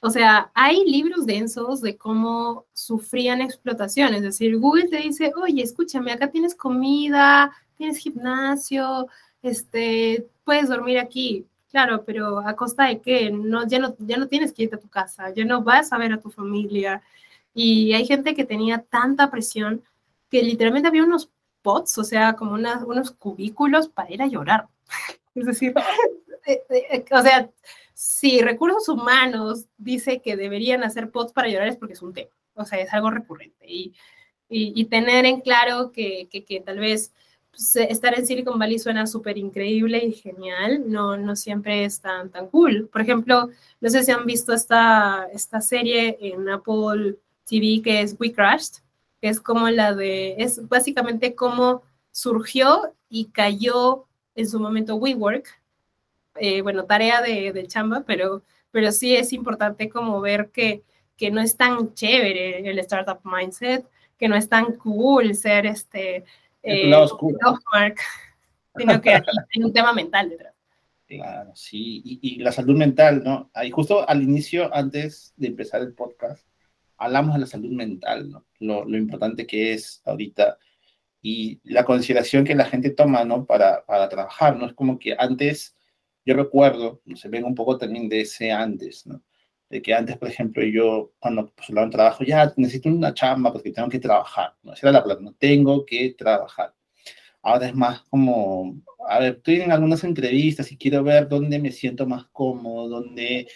O sea, hay libros densos de cómo sufrían explotación. Es decir, Google te dice, oye, escúchame, acá tienes comida, tienes gimnasio, este, puedes dormir aquí. Claro, pero ¿a costa de qué? No, ya, no, ya no tienes que a tu casa, ya no vas a ver a tu familia. Y hay gente que tenía tanta presión que literalmente había unos pots, o sea, como unos cubículos para ir a llorar. Es decir, eh, eh, o sea, si recursos humanos dice que deberían hacer pots para llorar es porque es un tema, o sea, es algo recurrente. Y, y, tener en claro que, que, que tal vez pues, estar en Silicon Valley suena súper increíble y genial, no, no siempre es tan, tan cool. Por ejemplo, no sé si han visto esta, esta serie en Apple TV que es We Crashed, que es como la de, es básicamente cómo surgió y cayó en su momento WeWork, eh, bueno, tarea de, de, chamba, pero, pero sí es importante como ver que, que no es tan chévere el startup mindset, que no es tan cool ser este eh, oscuro. sino que hay un tema mental detrás. Claro, sí, y, la salud mental, ¿no? Ahí justo al inicio, antes de empezar el podcast, hablamos de la salud mental, ¿no? Lo, lo importante que es ahorita y la consideración que la gente toma, ¿no? Para, para trabajar, ¿no? Es como que antes, yo recuerdo, se ven un poco también de ese antes, ¿no? De que antes, por ejemplo, yo cuando postulaba un trabajo, ya necesito una chamba porque tengo que trabajar, ¿no? Esa era la plata, no tengo que trabajar. Ahora es más como, a ver, estoy en algunas entrevistas y quiero ver dónde me siento más cómodo, dónde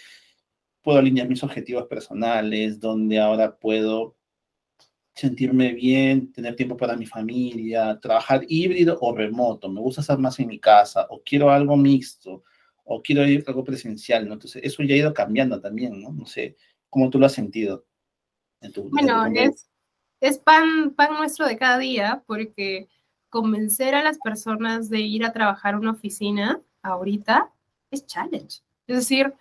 puedo alinear mis objetivos personales, dónde ahora puedo sentirme bien, tener tiempo para mi familia, trabajar híbrido o remoto, me gusta estar más en mi casa, o quiero algo mixto, o quiero ir algo presencial, ¿no? Entonces, eso ya ha ido cambiando también, ¿no? No sé, ¿cómo tú lo has sentido? bueno, es, es pan, pan nuestro de cada día, porque convencer a las personas de ir a trabajar a una oficina ahorita es challenge. Es decir,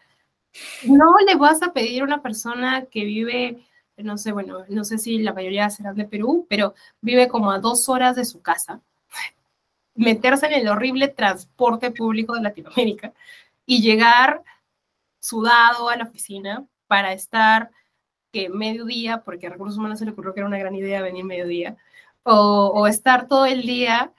no le vas a pedir a una persona que vive, no sé, bueno, no sé si la mayoría serán de Perú, pero vive como a dos horas de su casa, meterse en el horrible transporte público de Latinoamérica y llegar sudado a la oficina para estar que mediodía, porque a Recursos Humanos se le ocurrió que era una gran idea venir mediodía, o, o estar todo el día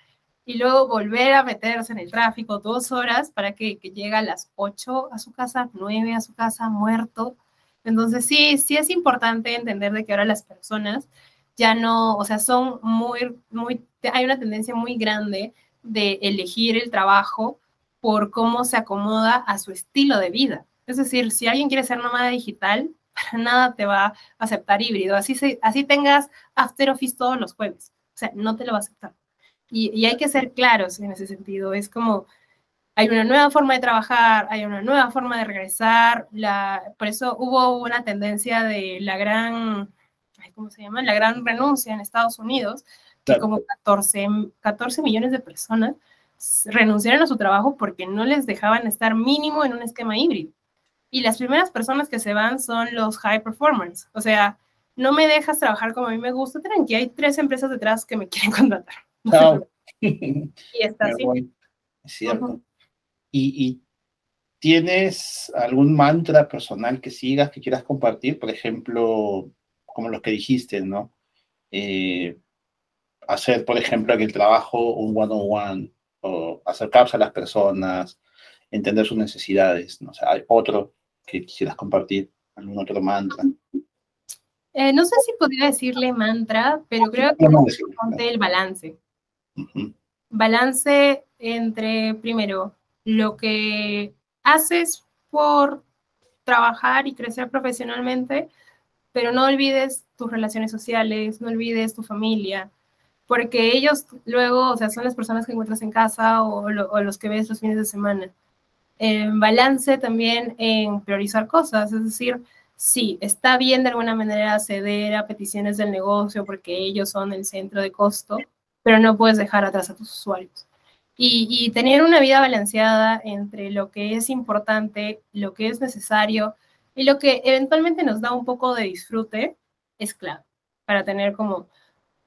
y luego volver a meterse en el tráfico dos horas para que, que llegue a las ocho a su casa, nueve a su casa, muerto. Entonces sí, sí es importante entender de que ahora las personas ya no, o sea, son muy, muy, hay una tendencia muy grande de elegir el trabajo por cómo se acomoda a su estilo de vida. Es decir, si alguien quiere ser nómada digital, para nada te va a aceptar híbrido. Así, se, así tengas After Office todos los jueves. O sea, no te lo va a aceptar. Y, hay que ser claros en ese sentido. Es como, hay una nueva forma de trabajar, hay una nueva forma de regresar. La, por eso hubo una tendencia de la gran, ¿cómo se llama? La gran renuncia en Estados Unidos, que como 14, 14 millones de personas renunciaron a su trabajo porque no les dejaban estar mínimo en un esquema híbrido. Y las primeras personas que se van son los high performers. O sea, no me dejas trabajar como a mí me gusta, tranqui, hay tres empresas detrás que me quieren contratar. y está así. Es cierto. y, tienes algún mantra personal que sigas, que quieras compartir? Por ejemplo, como los que dijiste, ¿no? Eh, hacer, por ejemplo, en el trabajo un one-on-one, o acercarse a las personas, entender sus necesidades. ¿no? O sea, hay otro que quisieras compartir, algún otro mantra. Eh, no sé si podría decirle mantra, pero creo que es el balance. Balance entre, primero, lo que haces por trabajar y crecer profesionalmente, pero no olvides tus relaciones sociales, no olvides tu familia, porque ellos luego, o sea, son las personas que encuentras en casa o, los que ves los fines de semana. balance también en priorizar cosas, es decir, sí, está bien de alguna manera ceder a peticiones del negocio porque ellos son el centro de costo, pero no puedes dejar atrás a tus usuarios. Y, tener una vida balanceada entre lo que es importante, lo que es necesario y lo que eventualmente nos da un poco de disfrute es clave para tener como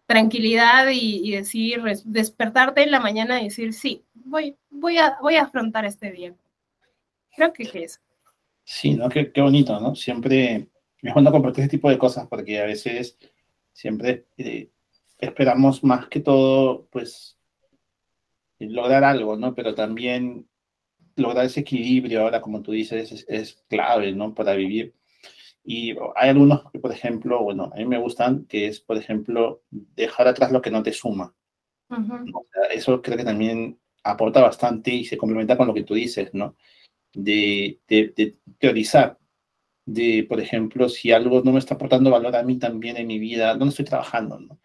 tranquilidad y, decir, despertarte en la mañana y decir, sí, voy, voy, a, voy a afrontar este día. Creo que, es. Sí, ¿no? Qué, qué, bonito, ¿no? Siempre me bueno compartir ese tipo de cosas porque a veces siempre eh, esperamos más que todo, pues, lograr algo, ¿no? Pero también lograr ese equilibrio ahora, como tú dices, es, es clave, ¿no? Para vivir. Y hay algunos que, por ejemplo, bueno, a mí me gustan, que es, por ejemplo, dejar atrás lo que no te suma. eso creo que también aporta bastante y se complementa con lo que tú dices, ¿no? De, de, teorizar, de, por ejemplo, si algo no me está aportando valor a mí también en mi vida, ¿dónde estoy trabajando, ¿no?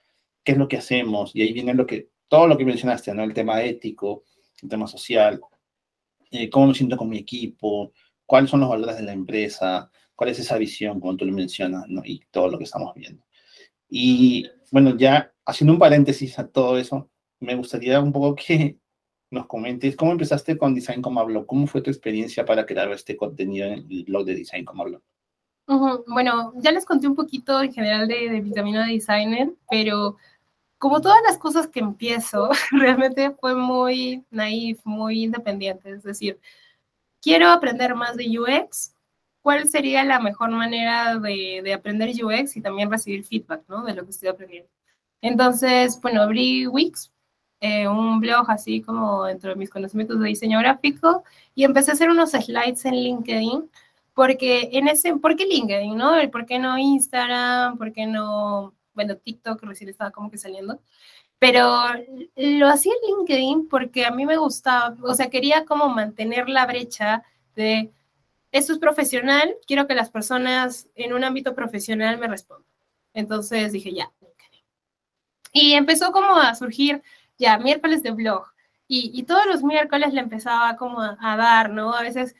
¿Qué es lo que hacemos? Y ahí viene lo que, todo lo que mencionaste, ¿no? El tema ético, el tema social, eh, cómo me siento con mi equipo, cuáles son los valores de la empresa, cuál es esa visión, como tú lo mencionas, ¿no? y todo lo que estamos viendo. Y bueno, ya haciendo un paréntesis a todo eso, me gustaría un poco que nos comentes cómo empezaste con Design como Blog, cómo fue tu experiencia para crear este contenido en el blog de Design como Blog. Bueno, ya les conté un poquito en general de, de mi camino de designer, pero como todas las cosas que empiezo, realmente fue muy naif, muy independiente. Es decir, quiero aprender más de UX, cuál sería la mejor manera de, aprender UX y también recibir feedback, ¿no? De lo que estoy aprendiendo. Entonces, bueno, abrí Wix, eh, un blog así como dentro de mis conocimientos de diseño gráfico y empecé a hacer unos slides en LinkedIn porque en ese, ¿por qué LinkedIn, no? ¿Por qué no Instagram? ¿Por qué no, bueno, TikTok recién estaba como que saliendo? Pero lo hacía en LinkedIn porque a mí me gustaba, o sea, quería como mantener la brecha de esto es profesional, quiero que las personas en un ámbito profesional me respondan. Entonces dije, ya. Y empezó como a surgir ya miércoles de blog. Y, todos los miércoles le empezaba como a, dar, ¿no? A veces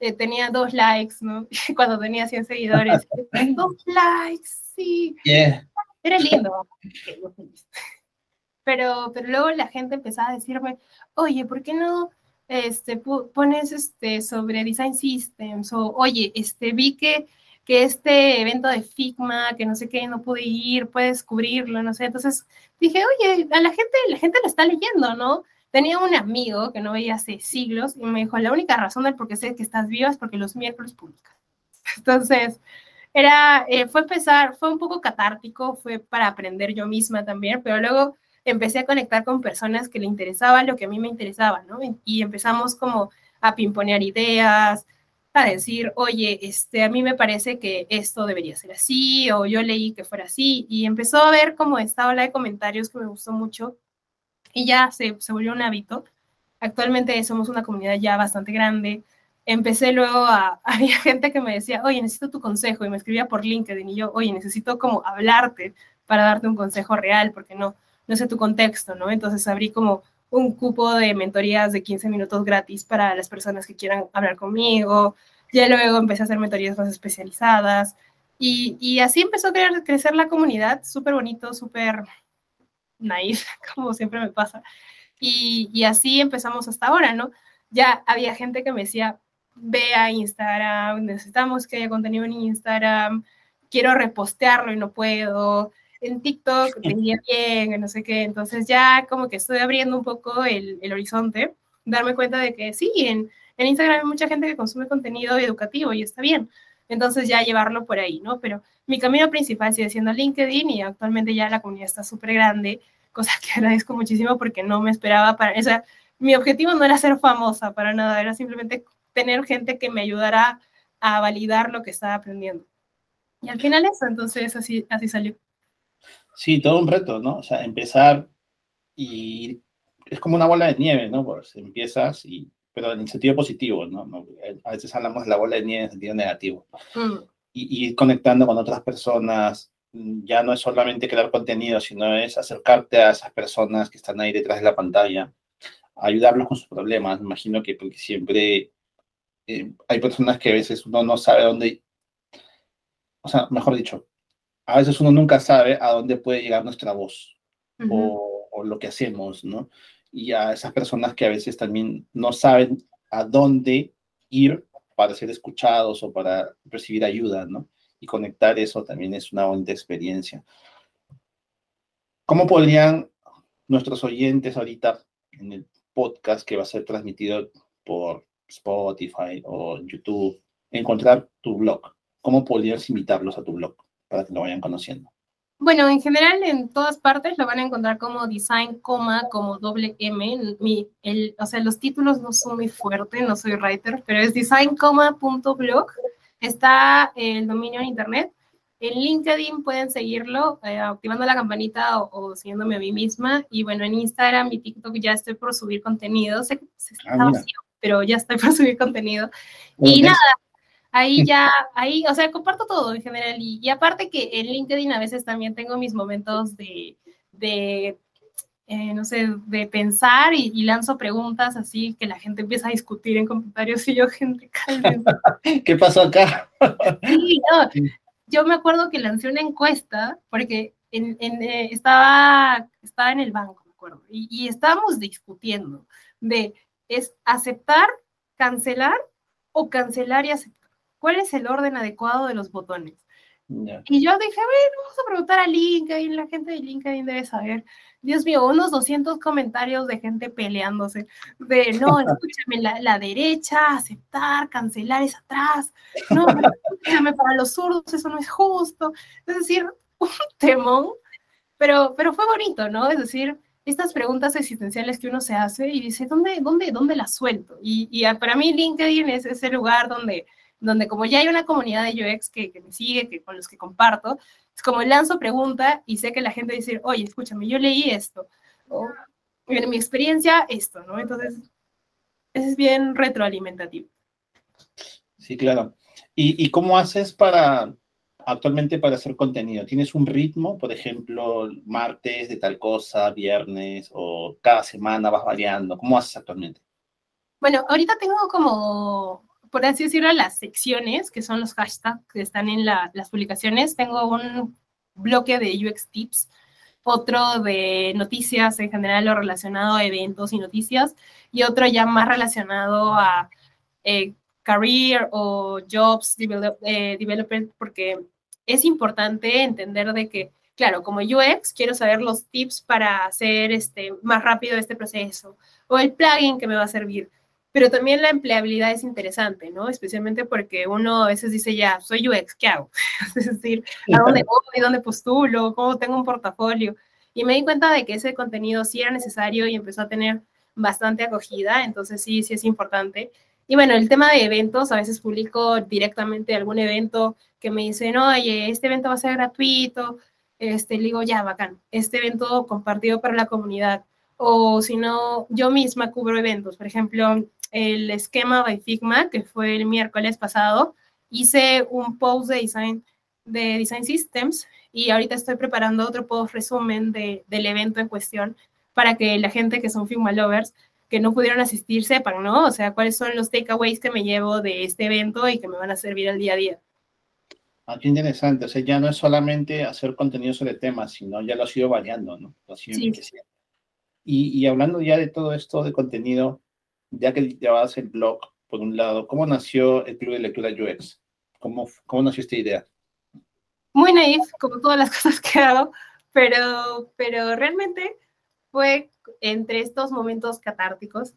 eh, tenía dos likes, ¿no? Cuando tenía 100 seguidores. dos likes, sí. Era lindo. Pero, pero luego la gente empezaba a decirme, oye, ¿por qué no este, pones este, sobre Design Systems o, oye, este, vi que, que este evento de Figma, que no sé qué, no pude ir, puedes cubrirlo, no sé. Entonces dije, oye, a la gente, la gente lo está leyendo, ¿no? Tenía un amigo que no veía hace siglos y me dijo, la única razón del por qué sé que estás viva es porque los miércoles publicas. Entonces, era, eh, fue empezar, fue un poco catártico, fue para aprender yo misma también, pero luego empecé a conectar con personas que le interesaba lo que a mí me interesaba, ¿no? Y empezamos como a pimponear ideas, a decir, oye, este, a mí me parece que esto debería ser así, o yo leí que fuera así, y empezó a ver como esta ola de comentarios que me gustó mucho, y ya se, se volvió un hábito. Actualmente somos una comunidad ya bastante grande. Empecé luego a, había gente que me decía, oye, necesito tu consejo, y me escribía por LinkedIn, y yo, oye, necesito como hablarte para darte un consejo real, porque no, no sé tu contexto, ¿no? Entonces abrí como un cupo de mentorías de 15 minutos gratis para las personas que quieran hablar conmigo. Ya luego empecé a hacer mentorías más especializadas. Y, y así empezó a crecer la comunidad, súper bonito, súper naif, como siempre me pasa. Y, y, así empezamos hasta ahora, ¿no? Ya había gente que me decía, ve a Instagram, necesitamos que haya contenido en Instagram, quiero repostearlo y no puedo en TikTok tenía bien, no sé qué, entonces ya como que estoy abriendo un poco el, el horizonte, darme cuenta de que sí, en, en, Instagram hay mucha gente que consume contenido educativo y está bien, entonces ya llevarlo por ahí, ¿no? Pero mi camino principal sigue siendo LinkedIn y actualmente ya la comunidad está súper grande, cosa que agradezco muchísimo porque no me esperaba para, o sea, mi objetivo no era ser famosa para nada, era simplemente tener gente que me ayudara a validar lo que estaba aprendiendo. Y al final eso, entonces así, así salió. Sí, todo un reto, ¿no? O sea, empezar y es como una bola de nieve, ¿no? Pues empiezas y, pero en el sentido positivo, ¿no? A veces hablamos de la bola de nieve en sentido negativo. Mm. Y, ir conectando con otras personas, ya no es solamente crear contenido, sino es acercarte a esas personas que están ahí detrás de la pantalla, ayudarlos con sus problemas. Imagino que porque siempre eh, hay personas que a veces uno no sabe dónde o sea, mejor dicho, a veces uno nunca sabe a dónde puede llegar nuestra voz o, o, lo que hacemos, ¿no? Y a esas personas que a veces también no saben a dónde ir para ser escuchados o para recibir ayuda, ¿no? Y conectar eso también es una bonita experiencia. ¿Cómo podrían nuestros oyentes ahorita en el podcast que va a ser transmitido por Spotify o YouTube encontrar tu blog? ¿Cómo podrías invitarlos a tu blog para que lo vayan conociendo? Bueno, en general en todas partes lo van a encontrar como design, coma, como doble M. Mi, el, o sea, los títulos no son muy fuertes, no soy writer, pero es design, blog. Está el dominio en internet. En LinkedIn pueden seguirlo eh, activando la campanita o, siguiéndome a mí misma. Y bueno, en Instagram y TikTok ya estoy por subir contenido. Se está ah, vacío, pero ya estoy por subir contenido. Y nada, ahí ya, ahí, o sea, comparto todo en general. Y, aparte que en LinkedIn a veces también tengo mis momentos de, de eh, no sé, de pensar y, lanzo preguntas así que la gente empieza a discutir en comentarios y yo, gente, cálmense. ¿Qué pasó acá? sí, no, yo me acuerdo que lancé una encuesta porque en, eh, estaba, estaba en el banco, me acuerdo, y, y estábamos discutiendo de, ¿es aceptar, cancelar o cancelar y aceptar? cuál es el orden adecuado de los botones. Y yo dije, bueno, vamos a preguntar a LinkedIn, la gente de LinkedIn debe saber. Dios mío, unos 200 comentarios de gente peleándose, de no, escúchame, la, derecha, aceptar, cancelar es atrás, no, escúchame, para los zurdos eso no es justo. Es decir, un temón, pero, pero fue bonito, ¿no? Es decir, estas preguntas existenciales que uno se hace y dice, ¿dónde, dónde, dónde las suelto? Y, y para mí LinkedIn es ese lugar donde donde como ya hay una comunidad de UX que, me sigue, que, con los que comparto, es como lanzo pregunta y sé que la gente dice, oye, escúchame, yo leí esto, o en mi experiencia esto, ¿no? Entonces, es bien retroalimentativo. Sí, claro. ¿Y, ¿Y, cómo haces para, actualmente para hacer contenido? ¿Tienes un ritmo, por ejemplo, martes de tal cosa, viernes, o cada semana vas variando? ¿Cómo haces actualmente? Bueno, ahorita tengo como por así decirlo, las secciones, que son los hashtags que están en las publicaciones. Tengo un bloque de UX Tips, otro de noticias en general o relacionado a eventos y noticias, y otro ya más relacionado a eh, career o jobs eh, development, porque es importante entender de que, claro, como UX, quiero saber los tips para hacer este, más rápido este proceso, o el plugin que me va a servir pero también la empleabilidad es interesante, ¿no? Especialmente porque uno a veces dice, ya, soy UX, ¿qué hago? es decir, ¿a dónde voy? ¿Dónde postulo? ¿Cómo tengo un portafolio? Y me di cuenta de que ese contenido sí era necesario y empezó a tener bastante acogida, entonces sí, sí es importante. Y bueno, el tema de eventos, a veces publico directamente algún evento que me dicen, oye, este evento va a ser gratuito, este, le digo, ya, bacán, este evento compartido para la comunidad. O si no, yo misma cubro eventos. Por ejemplo, el esquema by Figma, que fue el miércoles pasado, hice un post de design, de design systems y ahorita estoy preparando otro post resumen de, del evento en cuestión para que la gente que son Figma lovers que no pudieron asistir sepan, ¿no? O sea, cuáles son los takeaways que me llevo de este evento y que me van a servir al día a día. Ah, qué interesante. O sea, ya no es solamente hacer contenido sobre temas, sino ya lo ha ido variando, ¿no? Lo ha sí. y, y hablando ya de todo esto de contenido, ya que llevabas el blog, por un lado, ¿cómo nació el Club de Lectura UX? ¿Cómo, cómo nació esta idea? Muy naif, como todas las cosas que hago, pero, pero realmente fue entre estos momentos catárticos.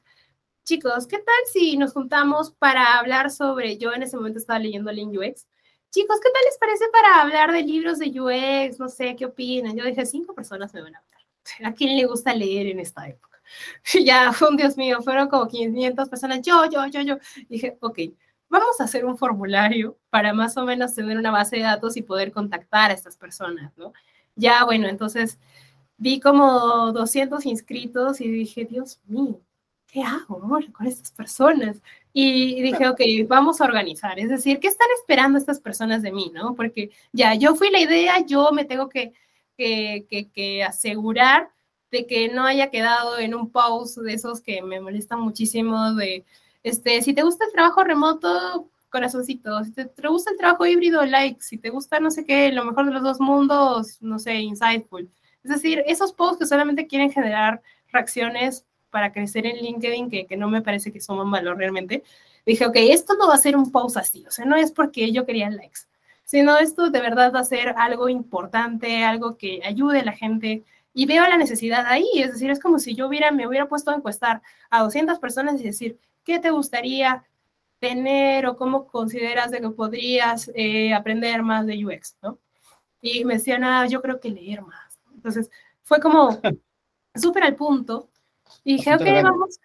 Chicos, ¿qué tal si nos juntamos para hablar sobre, yo en ese momento estaba leyendo Lean UX, chicos, ¿qué tal les parece para hablar de libros de UX? No sé, ¿qué opinan? Yo dije, cinco personas me van a hablar. ¿A quién le gusta leer en esta época? ya, un Dios mío, fueron como 500 personas, yo, yo, yo, yo. Dije, ok, vamos a hacer un formulario para más o menos tener una base de datos y poder contactar a estas personas, ¿no? Ya, bueno, entonces vi como 200 inscritos y dije, Dios mío, ¿qué hago amor, con estas personas? Y dije, ok, vamos a organizar. Es decir, ¿qué están esperando estas personas de mí, no? Porque ya, yo fui la idea, yo me tengo que, que, que, que asegurar de que no haya quedado en un post de esos que me molestan muchísimo de, este, si te gusta el trabajo remoto, corazoncitos. Si te, te, gusta el trabajo híbrido, like. Si te gusta no sé qué, lo mejor de los dos mundos, no sé, insightful. Es decir, esos posts que solamente quieren generar reacciones para crecer en LinkedIn, que, que no me parece que suman valor realmente, dije, ok, esto no va a ser un post así, o sea, no es porque yo quería likes, sino esto de verdad va a ser algo importante, algo que ayude a la gente. Y veo la necesidad ahí, es decir, es como si yo hubiera, me hubiera puesto a encuestar a 200 personas y decir, ¿qué te gustaría tener o cómo consideras de que podrías eh, aprender más de UX, ¿no? Y me decían, ah, yo creo que leer más. Entonces, fue como súper al punto. Y dije, ok, vamos,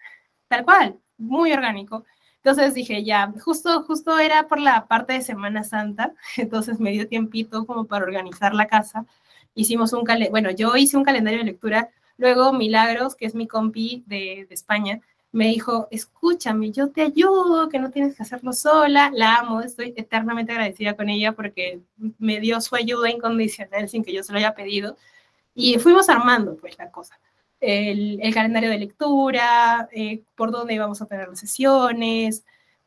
tal cual, muy orgánico. Entonces dije, ya, justo, justo era por la parte de Semana Santa, entonces me dio tiempito como para organizar la casa. Hicimos un calendario, bueno, yo hice un calendario de lectura, luego Milagros, que es mi compi de, de España, me dijo, escúchame, yo te ayudo, que no tienes que hacerlo sola, la amo, estoy eternamente agradecida con ella porque me dio su ayuda incondicional sin que yo se lo haya pedido. Y fuimos armando pues la cosa el, calendario de lectura, eh, por dónde íbamos a tener las sesiones.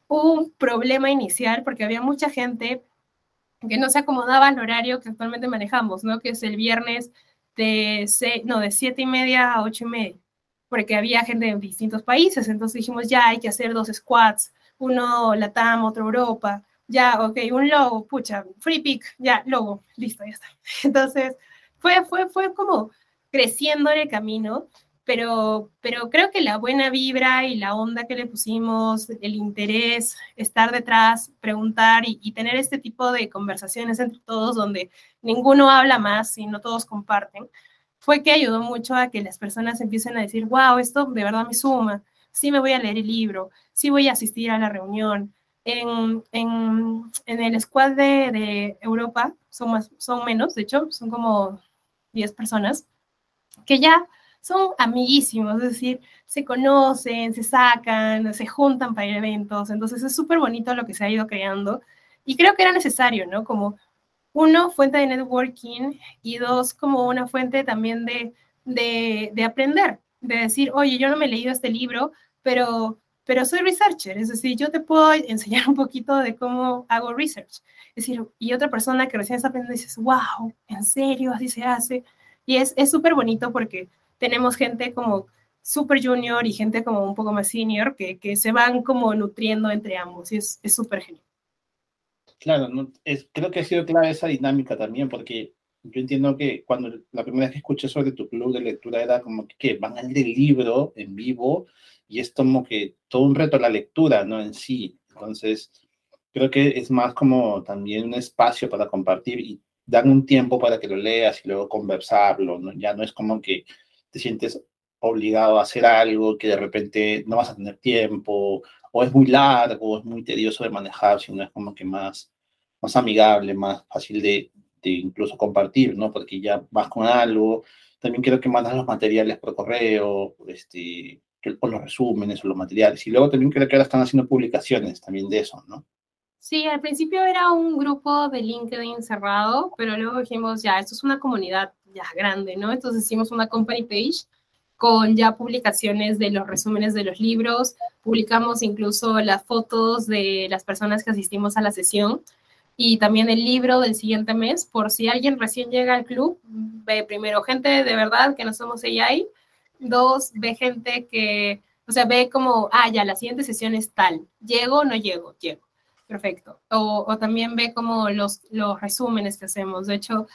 Hubo un problema inicial porque había mucha gente que no se acomodaba al horario que actualmente manejamos, ¿no? Que es el viernes de, no, de siete y media a ocho y media, porque había gente de distintos países, entonces dijimos, ya hay que hacer dos squads, uno Latam, otro Europa, ya, ok, un logo, pucha, free pick, ya, logo, listo, ya está. Entonces, fue, fue, fue como creciendo en el camino, pero, pero creo que la buena vibra y la onda que le pusimos, el interés, estar detrás, preguntar y, tener este tipo de conversaciones entre todos donde ninguno habla más y no todos comparten, fue que ayudó mucho a que las personas empiecen a decir, wow, esto de verdad me suma, sí me voy a leer el libro, sí voy a asistir a la reunión. En, en, en el squad de, de Europa son, más, son menos, de hecho, son como 10 personas que ya son amiguísimos, es decir, se conocen, se sacan, se juntan para ir a eventos, entonces es súper bonito lo que se ha ido creando y creo que era necesario, ¿no? Como uno, fuente de networking y dos, como una fuente también de, de, de aprender, de decir, oye, yo no me he leído este libro, pero, pero soy researcher, es decir, yo te puedo enseñar un poquito de cómo hago research. Es decir, y otra persona que recién está aprendiendo dices, wow, ¿en serio? Así se hace. Y es súper bonito porque tenemos gente como super junior y gente como un poco más senior que, que se van como nutriendo entre ambos y es yo entiendo que cuando la primera vez que escuché sobre tu club de lectura era como que, van a leer el libro en vivo y es como que todo un reto la lectura, ¿no? En sí. Entonces, creo que es más como también un espacio para compartir y dan un tiempo para que lo leas y luego conversarlo, ¿no? Ya no es como que te sientes obligado a hacer algo que de repente no vas a tener tiempo, o es muy largo, o es muy tedioso de manejar, sino es como que más, más amigable, más fácil de, de incluso compartir, ¿no? Porque ya vas con algo. También quiero que mandas los materiales por correo, este, o los resúmenes o los materiales. Y luego también creo que ahora están haciendo publicaciones también de eso, ¿no? Sí, al principio era un grupo de LinkedIn cerrado, pero luego dijimos, ya, esto es una comunidad ya grande, ¿no? Entonces hicimos una company page con ya publicaciones de los resúmenes de los libros, publicamos incluso las fotos de las personas que asistimos a la sesión y también el libro del siguiente mes, por si alguien recién llega al club, ve primero gente de verdad que no somos AI, dos, ve gente que, o sea, ve como, ah, ya, la siguiente sesión es tal, llego o no llego, llego perfecto. O, también ve como los, los resúmenes que hacemos. De hecho,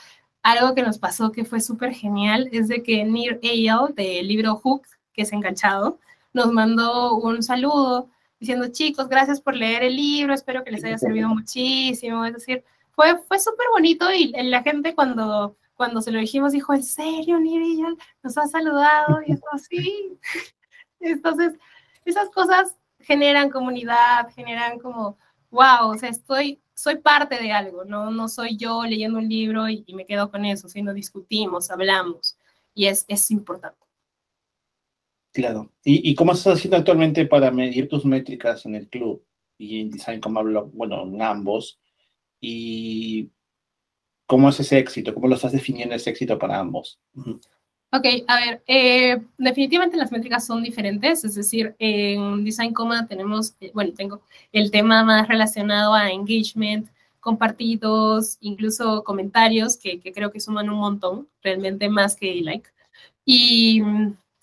algo que nos pasó que fue súper genial es de que Nir Eyal, del libro Hook, que es enganchado, nos mandó un saludo diciendo, chicos, gracias por leer el libro, espero que les haya servido muchísimo. Es decir, fue, fue súper bonito y la gente cuando, cuando se lo dijimos dijo, ¿en serio, Nir Eyal? Nos ha saludado y eso así. Entonces, esas cosas generan comunidad, generan como wow, o sea, estoy, soy parte de algo, no, no soy yo leyendo un libro y, me quedo con eso, sino discutimos, hablamos, y es, es importante. Claro. ¿Y, ¿Y, cómo estás haciendo actualmente para medir tus métricas en el club y en Design como hablo, bueno, en ambos? ¿Y cómo es ese éxito? ¿Cómo lo estás definiendo ese éxito para ambos? Ok, a ver, eh, definitivamente las métricas son diferentes, es decir, en Design Coma tenemos, eh, bueno, tengo el tema más relacionado a engagement, compartidos, incluso comentarios, que, que creo que suman un montón, realmente más que like. Y,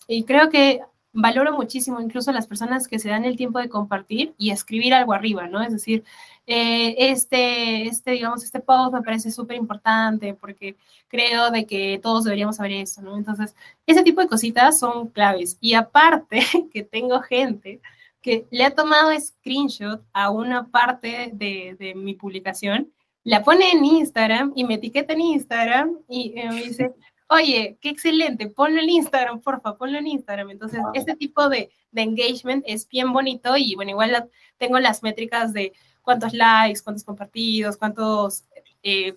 y creo que valoro muchísimo incluso las personas que se dan el tiempo de compartir y escribir algo arriba, ¿no? Es decir, eh, este, este, digamos, este post me parece súper importante porque creo de que todos deberíamos saber eso, ¿no? Entonces, ese tipo de cositas son claves. Y aparte, que tengo gente que le ha tomado screenshot a una parte de, de mi publicación, la pone en Instagram y me etiqueta en Instagram y me dice, oye, qué excelente, ponlo en Instagram, porfa, ponlo en Instagram. Entonces, este tipo de, de, engagement es bien bonito y bueno, igual tengo las métricas de cuántos likes, cuántos compartidos, cuántos eh,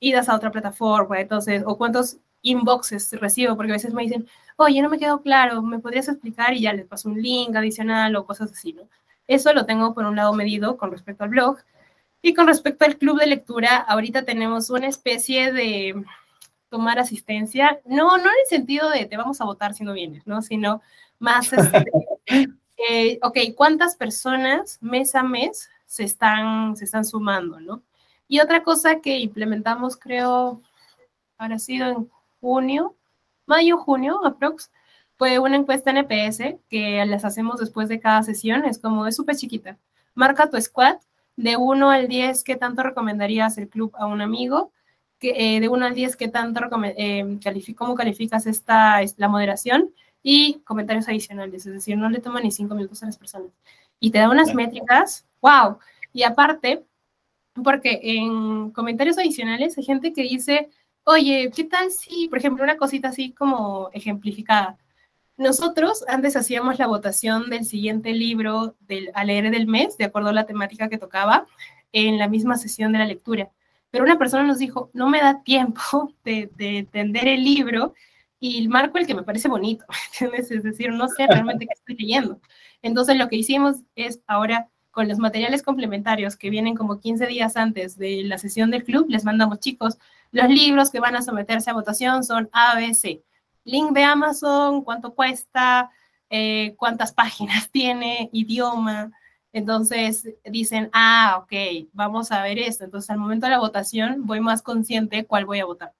idas a otra plataforma, entonces, o cuántos inboxes recibo, porque a veces me dicen, oye, no me quedó claro, ¿me podrías explicar? Y ya les paso un link adicional o cosas así, ¿no? Eso lo tengo por un lado medido con respecto al blog. Y con respecto al club de lectura, ahorita tenemos una especie de tomar asistencia, no, no en el sentido de te vamos a votar si no vienes, ¿no? Sino más, este, eh, ok, ¿cuántas personas mes a mes se están, se están sumando, ¿no? Y otra cosa que implementamos, creo, habrá sido en junio, mayo, junio, aprox, fue una encuesta NPS que las hacemos después de cada sesión, es como, es súper chiquita. Marca tu squad, de 1 al 10, ¿qué tanto recomendarías el club a un amigo? Eh, de 1 al 10, ¿qué tanto eh, cómo calificas esta, la moderación? Y comentarios adicionales, es decir, no le toma ni 5 minutos a las personas. Y te da unas métricas, wow. Y aparte, porque en comentarios adicionales hay gente que dice, oye, ¿qué tal si, por ejemplo, una cosita así como ejemplificada? Nosotros antes hacíamos la votación del siguiente libro del, a leer del mes, de acuerdo a la temática que tocaba, en la misma sesión de la lectura pero una persona nos dijo, no me da tiempo de, entender el libro y marco el que me parece bonito, Es decir, no sé realmente qué estoy leyendo. Entonces lo que hicimos es ahora con los materiales complementarios que vienen como 15 días antes de la sesión del club, les mandamos chicos, los libros que van a someterse a votación son ABC. Link de Amazon, cuánto cuesta, eh, cuántas páginas tiene, idioma, entonces dicen, ah, ok, vamos a ver esto. Entonces al momento de la votación voy más consciente cuál voy a votar.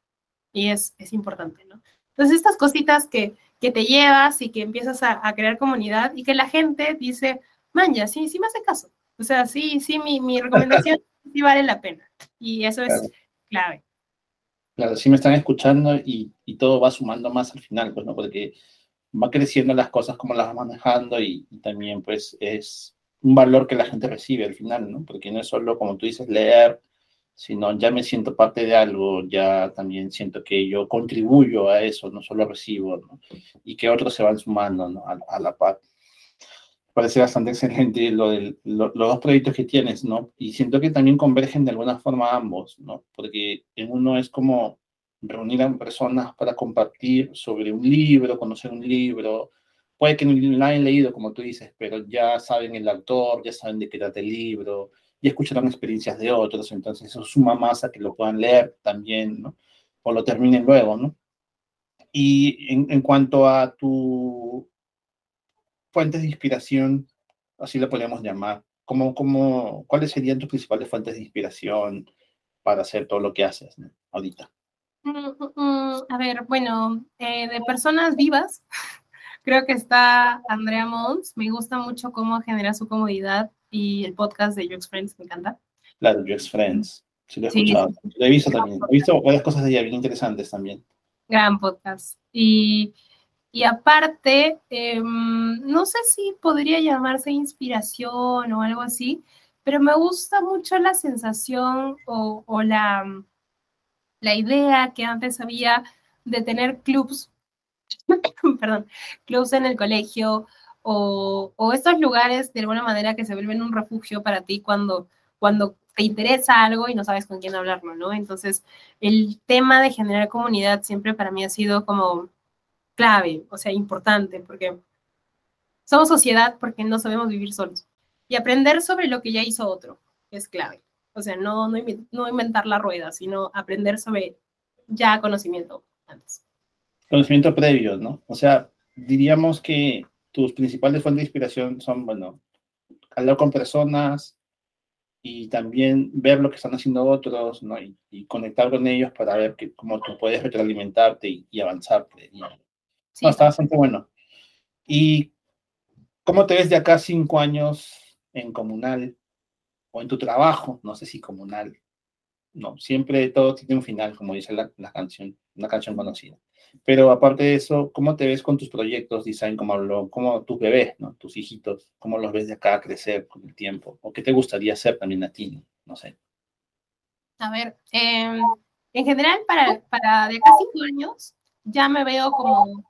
Y es, es importante, ¿no? Entonces estas cositas que, que te llevas y que empiezas a, crear comunidad y que la gente dice, man, ya, sí, sí me hace caso. O sea, sí, sí, mi, mi recomendación sí vale la pena. Y eso es clave. Claro, sí me están escuchando y, y, todo va sumando más al final, pues, ¿no? Porque va creciendo las cosas como las va manejando y, y también, pues, es un valor que la gente recibe al final, ¿no? Porque no es solo, como tú dices, leer, sino ya me siento parte de algo, ya también siento que yo contribuyo a eso, no solo recibo, ¿no? Y que otros se van sumando, ¿no? a, la par. Parece bastante excelente lo de los dos proyectos que tienes, ¿no? Y siento que también convergen de alguna forma ambos, ¿no? Porque en uno es como reunir a personas para compartir sobre un libro, conocer un libro, puede que no la hayan leído, como tú dices, pero ya saben el autor, ya saben de qué trata el libro, ya escucharon experiencias de otros, entonces eso suma más a que lo puedan leer también, ¿no? O lo terminen luego, ¿no? Y en, en cuanto a tu fuentes de inspiración, así lo podemos llamar, ¿cómo, cómo, ¿cuáles serían tus principales fuentes de inspiración para hacer todo lo que haces ¿no? ahorita? Mm, mm, mm, a ver, bueno, eh, de personas vivas, Creo que está Andrea Mons. Me gusta mucho cómo genera su comodidad y el podcast de UX Friends me encanta. La de UX Friends. Sí, lo he escuchado. Lo he visto también. He visto varias cosas de ella bien interesantes también. Gran podcast. Y, y aparte, em, no sé si podría llamarse inspiración o algo así, pero me gusta mucho la sensación o, o la, la idea que antes había de tener clubs perdón, clubs en el colegio o, o, estos lugares de alguna manera que se vuelven un refugio para ti cuando, cuando te interesa algo y no sabes con quién hablarlo, ¿no? Entonces, el tema de generar comunidad siempre para mí ha sido como clave, o sea, importante, porque somos sociedad porque no sabemos vivir solos. Y aprender sobre lo que ya hizo otro es clave. O sea, no, no, no inventar la rueda, sino aprender sobre ya conocimiento antes. Conocimiento previo, ¿no? O sea, diríamos que tus principales fuentes de inspiración son, bueno, hablar con personas y también ver lo que están haciendo otros, ¿no? Y, conectar con ellos para ver que, cómo tú puedes retroalimentarte y, y avanzarte. No, está bastante bueno. ¿Y cómo te ves de acá cinco años en comunal o en tu trabajo? No sé si comunal. No, siempre todo tiene un final, como dice la, la canción, una canción conocida. Pero aparte de eso, ¿cómo te ves con tus proyectos, design, como hablo, como tus bebés, tus hijitos? ¿Cómo los ves de acá crecer con el tiempo? ¿O qué te gustaría hacer también a ti? No, sé. A ver, em, en general, para, para de cinco años, ya me veo como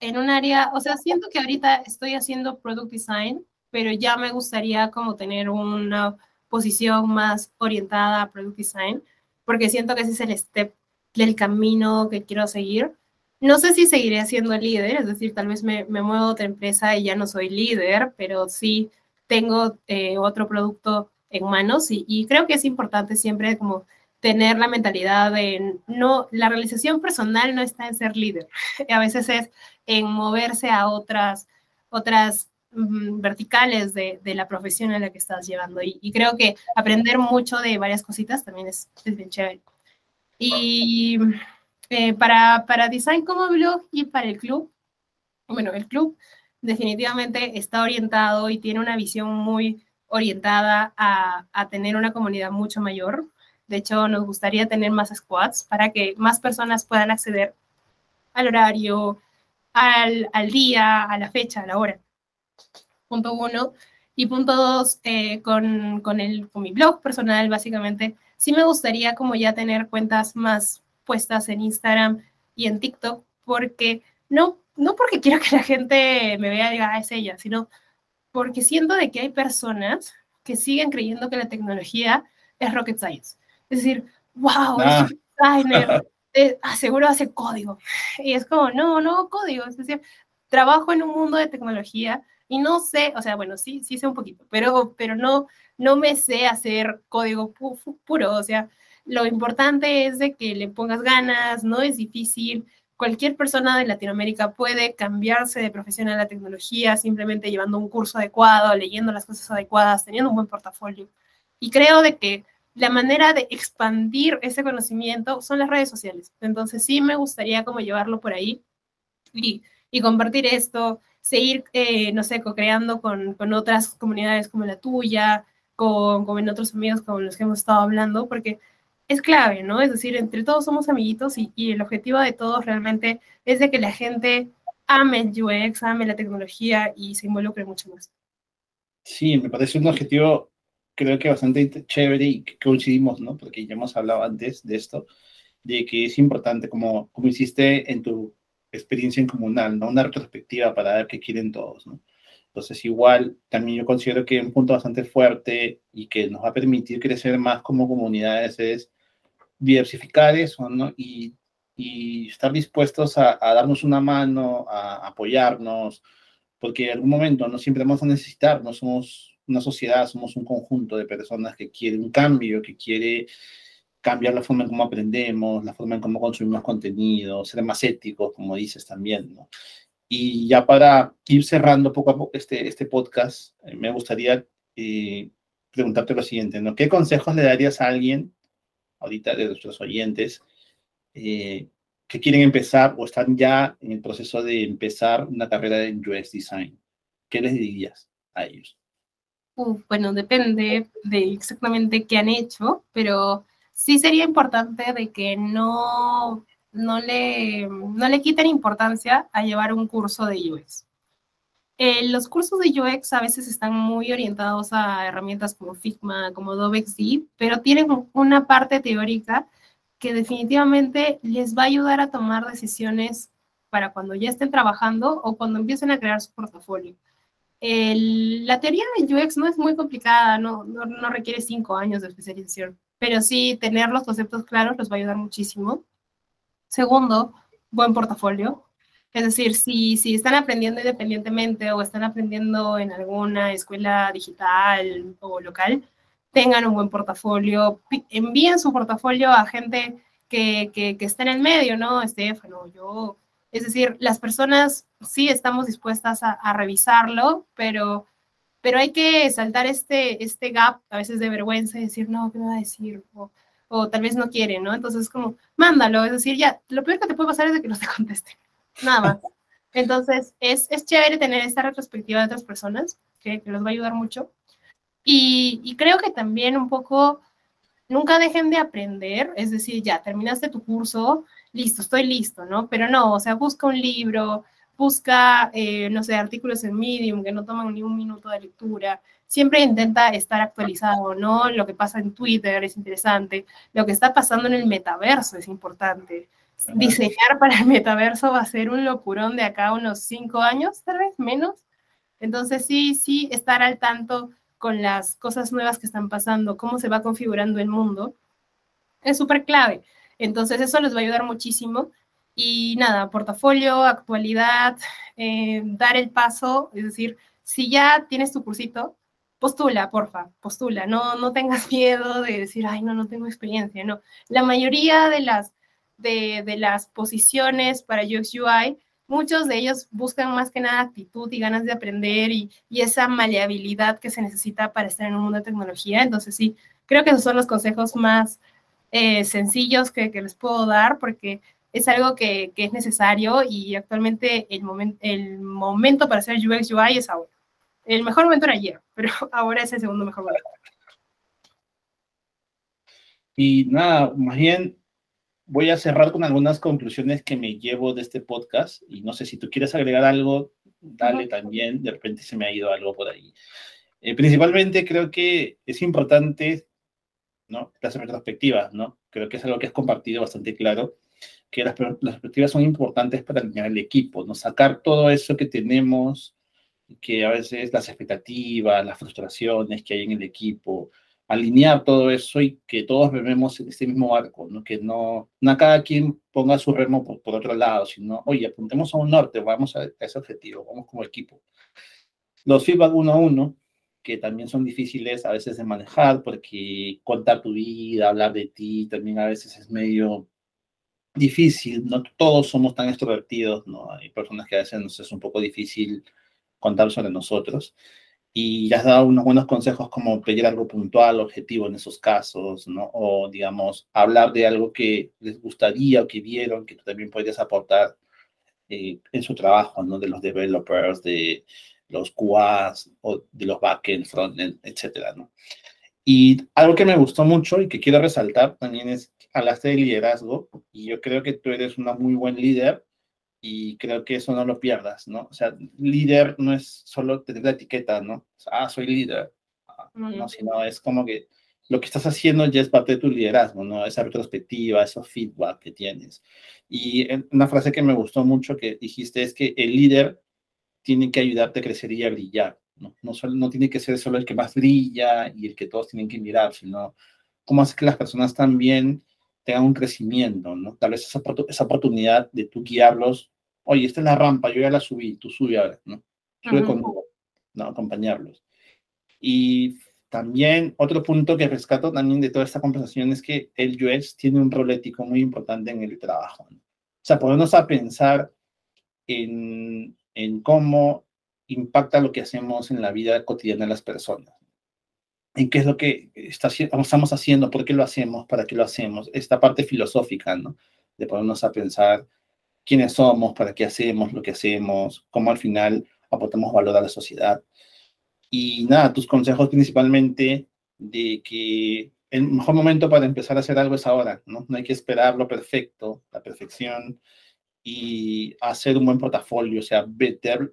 en un área, o sea, siento que ahorita estoy haciendo product design, pero ya me gustaría como tener una posición más orientada a product design, porque siento que ese es el step del camino que quiero seguir. No sé si seguiré siendo líder, es decir, tal vez me, me muevo a otra empresa y ya no soy líder, pero sí tengo eh, otro producto en manos y, y, creo que es importante siempre como tener la mentalidad de no, la realización personal no está en ser líder, a veces es en moverse a otras, otras mm, verticales de, de, la profesión en la que estás llevando y, y, creo que aprender mucho de varias cositas también es, es bien chévere. Y eh, para, para Design como blog y para el club, bueno, el club definitivamente está orientado y tiene una visión muy orientada a, a, tener una comunidad mucho mayor. De hecho, nos gustaría tener más squads para que más personas puedan acceder al horario, al, al día, a la fecha, a la hora. Punto uno. Y punto dos, eh, con, con, el, con mi blog personal, básicamente, sí me gustaría como ya tener cuentas más puestas en Instagram y en TikTok, porque no, no porque quiero que la gente me vea y diga, ah, es ella, sino porque siento de que hay personas que siguen creyendo que la tecnología es rocket science. Es decir, wow, es ah. un designer, eh, seguro hace código. Y es como, no, no código. Es decir, trabajo en un mundo de tecnología y no sé, o sea, bueno, sí, sí sé un poquito, pero, pero no, no me sé hacer código puro. O sea, lo importante es de que le pongas ganas, no es difícil. Cualquier persona de Latinoamérica puede cambiarse de profesión a la tecnología simplemente llevando un curso adecuado, leyendo las cosas adecuadas, teniendo un buen portafolio. Y creo de que la manera de expandir ese conocimiento son las redes sociales. Entonces sí me gustaría como llevarlo por ahí y, y compartir esto, seguir, eh, no sé, co-creando con, con, otras comunidades como la tuya, con, con otros amigos con los que hemos estado hablando, porque es clave, ¿no? Es decir, entre todos somos amiguitos y, el objetivo de todos realmente es de que la gente ame el UX, ame la tecnología y se involucre mucho más. Sí, me parece un objetivo creo que bastante chévere y que coincidimos, ¿no? Porque ya hemos hablado antes de esto, de que es importante, como, como hiciste en tu experiencia en comunal, ¿no? Una retrospectiva para ver qué quieren todos, ¿no? Entonces, igual, también yo considero que un punto bastante fuerte y que nos va a permitir crecer más como comunidades es diversificar eso. Y, estar dispuestos a, darnos una mano, a apoyarnos, porque en algún momento no siempre vamos a necesitar, no somos una sociedad, somos un conjunto de personas que quieren un cambio, que quiere cambiar la forma en cómo aprendemos, la forma en cómo consumimos contenido, ser más éticos, como dices también, ¿no? Y ya para ir cerrando poco a poco este, este podcast, eh, me gustaría eh, preguntarte lo siguiente. ¿Qué consejos le darías a alguien ahorita de nuestros oyentes eh, que quieren empezar o están ya en el proceso de empezar una carrera en UX Design? ¿Qué les dirías a ellos? bueno, depende de exactamente qué han hecho, pero sí sería importante de que no, no, le, no le quiten importancia a llevar un curso de UX. Eh, los cursos de UX a veces están muy orientados a herramientas como Figma, como Adobe XD, pero tienen una parte teórica que definitivamente les va a ayudar a tomar decisiones para cuando ya estén trabajando o cuando empiecen a crear su portafolio. La teoría de UX no es muy complicada, no, no, no requiere cinco años de especialización, pero sí tener los conceptos claros los va a ayudar muchísimo. Segundo, buen portafolio. Es decir, si, si están aprendiendo independientemente o están aprendiendo en alguna escuela digital o local, tengan un buen portafolio, envíen su portafolio a gente que, que, que esté en el medio, ¿no? Estefano, yo Es decir, las personas sí estamos dispuestas a, revisarlo, pero, pero hay que saltar este, este gap a veces de vergüenza y decir, no, ¿qué me va a decir? O, o tal vez no quiere, ¿no? Entonces, como, mándalo, es decir, ya, lo peor que te puede pasar es de que no te contesten, nada más. Entonces, es, es chévere tener esta retrospectiva de otras personas, que, que los va a ayudar mucho. Y, creo que también un poco, nunca dejen de aprender, es decir, ya, terminaste tu curso, listo, estoy listo, ¿no? Pero no, o sea, busca un libro, busca, eh, no sé, artículos en Medium que no toman ni un minuto de lectura. Siempre intenta estar actualizado, ¿no? Lo que pasa en Twitter es interesante, lo que está pasando en el metaverso es importante. Diseñar para el metaverso va a ser un locurón de acá unos cinco años, tal vez menos. Entonces, sí, sí, estar al tanto con las cosas nuevas que están pasando, cómo se va configurando el mundo, es súper clave. Entonces, eso les va a ayudar muchísimo. Y nada, portafolio, actualidad, eh, dar el paso, es decir, si ya tienes tu cursito, postula, porfa, postula, no, no tengas miedo de decir, ay, no, no tengo experiencia, no. La mayoría de las, de, las posiciones para UX UI, muchos de ellos buscan más que nada actitud y ganas de aprender y, esa maleabilidad que se necesita para estar en un mundo de tecnología. Entonces, sí, creo que esos son los consejos más, eh, sencillos que, les puedo dar porque es algo que, es necesario y actualmente el, el momento para hacer UX UI es ahora. El mejor momento era ayer, pero ahora es el segundo mejor momento. Y nada, más voy a cerrar con algunas conclusiones que me llevo de este podcast y no sé si tú quieres agregar algo, dale también, de repente se me ha ido algo por ahí. Eh, principalmente creo que es importante ¿no? Las perspectivas, ¿no? Creo que es algo que es compartido bastante claro, que las, perspectivas son importantes para alinear el equipo, ¿no? Sacar todo eso que tenemos, que a veces las expectativas, las frustraciones que hay en el equipo, alinear todo eso y que todos vemos en este mismo barco, ¿no? Que no, no cada quien ponga su remo por, por otro lado, sino, oye, apuntemos a un norte, vamos a, a ese objetivo, vamos como equipo. Los feedback uno a uno, que también son difíciles a veces de manejar porque contar tu vida, hablar de ti, también a veces es medio difícil, no todos somos tan extrovertidos, ¿no? Hay personas que a veces nos es un poco difícil contar sobre nosotros. Y ya has dado unos buenos consejos como pedir algo puntual, objetivo en esos casos, ¿no? O, digamos, hablar de algo que les gustaría o que vieron, que tú también podrías aportar eh, en su trabajo, ¿no? De los developers, de, los QAs o de los backend, frontend, etcétera, ¿no? Y algo que me gustó mucho y que quiero resaltar también es, hablaste de liderazgo y yo creo que tú eres una muy buen líder y creo que eso no lo pierdas, ¿no? O sea, líder no es solo tener la etiqueta, ¿no? ah, soy líder, ah, no, sino es como que lo que estás haciendo ya es parte de tu liderazgo, ¿no? Esa retrospectiva, ese feedback que tienes. Y una frase que me gustó mucho que dijiste es que el líder tienen que ayudarte a crecer y a brillar. ¿no? No, solo, no tiene que ser solo el que más brilla y el que todos tienen que mirar, sino cómo hacer que las personas también tengan un crecimiento, ¿no? Tal vez esa, esa oportunidad de tú guiarlos, oye, esta es la rampa, yo ya la subí, tú sube ahora, ¿no? Sube conmigo, ¿no? Acompañarlos. Y también otro punto que rescato también de toda esta conversación es que el UX tiene un rol ético muy importante en el trabajo. ¿no? O sea, ponernos a pensar en en cómo impacta lo que hacemos en la vida cotidiana de las personas. En qué es lo que estamos haciendo, por qué lo hacemos, para qué lo hacemos. Esta parte filosófica, ¿no? De ponernos a pensar quiénes somos, para qué hacemos lo que hacemos, cómo al final aportamos valor a la sociedad. Y nada, tus consejos principalmente de que el mejor momento para empezar a hacer algo es ahora, ¿no? No hay que esperar lo perfecto, la perfección, y hacer un buen portafolio, o sea,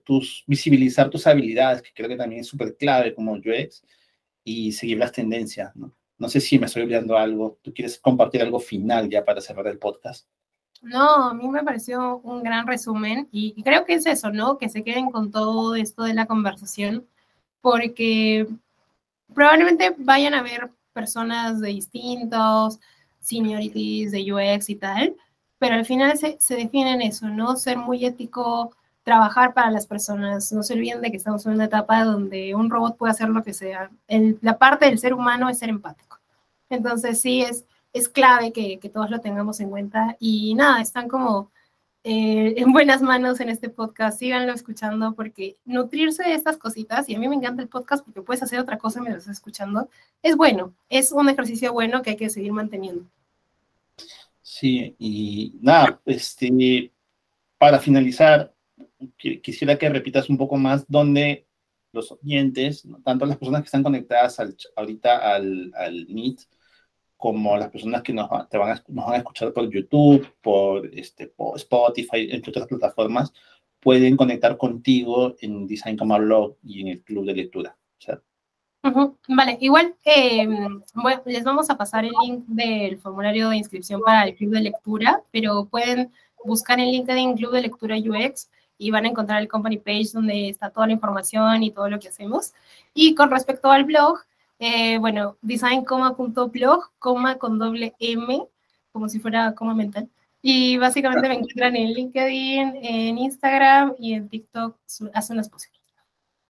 tus, visibilizar tus habilidades, que creo que también es súper clave como UX, y seguir las tendencias, ¿no? No sé si me estoy olvidando algo. ¿Tú quieres compartir algo final ya para cerrar el podcast? No, a mí me pareció un gran resumen y, creo que es eso, ¿no? Que se queden con todo esto de la conversación, porque probablemente vayan a ver personas de distintos seniorities de UX y tal, pero al final se, se define en eso, ¿no? Ser muy ético, trabajar para las personas. No se olviden de que estamos en una etapa donde un robot puede hacer lo que sea. la parte del ser humano es ser empático. Entonces sí, es, es clave que, que, todos lo tengamos en cuenta. Y nada, están como eh, en buenas manos en este podcast. Síganlo escuchando porque nutrirse de estas cositas, y a mí me encanta el podcast porque puedes hacer otra cosa mientras estás escuchando, es bueno, es un ejercicio bueno que hay que seguir manteniendo. Sí, y nada, este, para finalizar, quisiera que repitas un poco más dónde los oyentes, tanto las personas que están conectadas ahorita al, al Meet, como las personas que nos, te van a, nos van a escuchar por YouTube, por, este, por Spotify, entre otras plataformas, pueden conectar contigo en Design Como Blog y en el club de lectura. Vale, igual em, bueno, les vamos a pasar el link del formulario de inscripción para el club de lectura, pero pueden buscar en LinkedIn Club de Lectura UX y van a encontrar el company page donde está toda la información y todo lo que hacemos. Y con respecto al blog, eh, bueno, designcoma.blog, coma con doble M, como si fuera coma mental. Y básicamente me encuentran en LinkedIn, en Instagram y en TikTok hace unas posibles.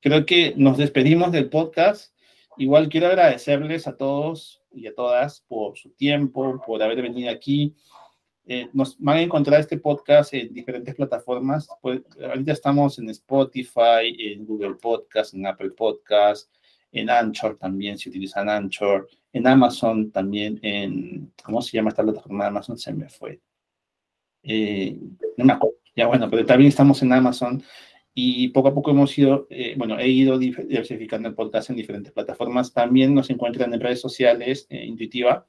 Creo que nos despedimos del podcast. Igual quiero agradecerles a todos y a todas por su tiempo, por haber venido aquí. Eh, nos van a encontrar este podcast en diferentes plataformas. Pues, ahorita estamos en Spotify, en Google Podcast, en Apple Podcast, en Anchor también, si utilizan Anchor, en Amazon también, en, ¿cómo se llama esta plataforma de Amazon? Se me fue. Eh, no me acuerdo. Ya bueno, pero también estamos en Amazon y poco a poco hemos ido, eh, bueno, he ido diversificando el podcast en diferentes plataformas. También nos encuentran en redes sociales, eh, Intuitiva.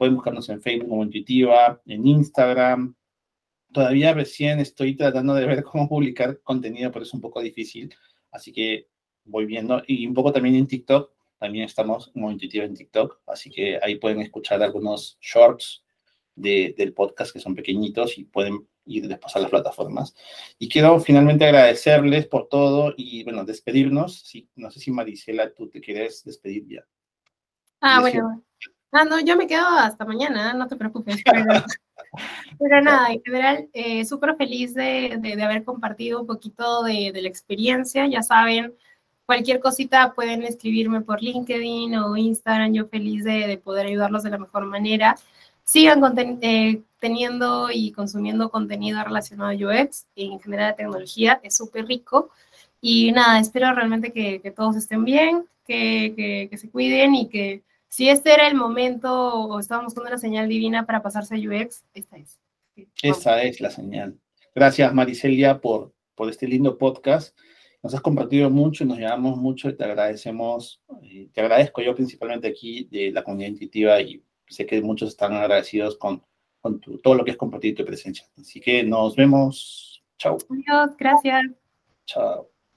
Pueden buscarnos en Facebook como Intuitiva, en Instagram. Todavía recién estoy tratando de ver cómo publicar contenido, pero es un poco difícil. Así que voy viendo. Y un poco también en TikTok, también estamos muy intuitiva en TikTok, así que ahí pueden escuchar algunos shorts de, del podcast que son pequeñitos y pueden ir después a las plataformas. Y quiero finalmente agradecerles por todo y, bueno, despedirnos. Sí, no sé si Marisela, tú te quieres despedir ya. Ah, bueno. Ah, no, yo me quedo hasta mañana, no te preocupes. Pero, nada, en general, eh, súper feliz de, de, haber compartido un poquito de, de la experiencia. Ya saben, Cualquier cosita pueden escribirme por LinkedIn o Instagram, yo feliz de, poder ayudarlos de la mejor manera. Sigan eh, teniendo y consumiendo contenido relacionado a UX en general a tecnología, es súper rico. Y nada, espero realmente que, todos estén bien, que, que, se cuiden y que si este era el momento o estábamos con una señal divina para pasarse a UX, esta es. Esa es la señal. Gracias, Maricelia, por, por este lindo podcast. Nos has compartido mucho, nos llevamos mucho y te agradecemos, te agradezco yo principalmente aquí de la comunidad intuitiva y sé que muchos están agradecidos con, con todo lo que has compartido y tu presencia. Así que nos vemos. Chao. Adiós, gracias. Chao.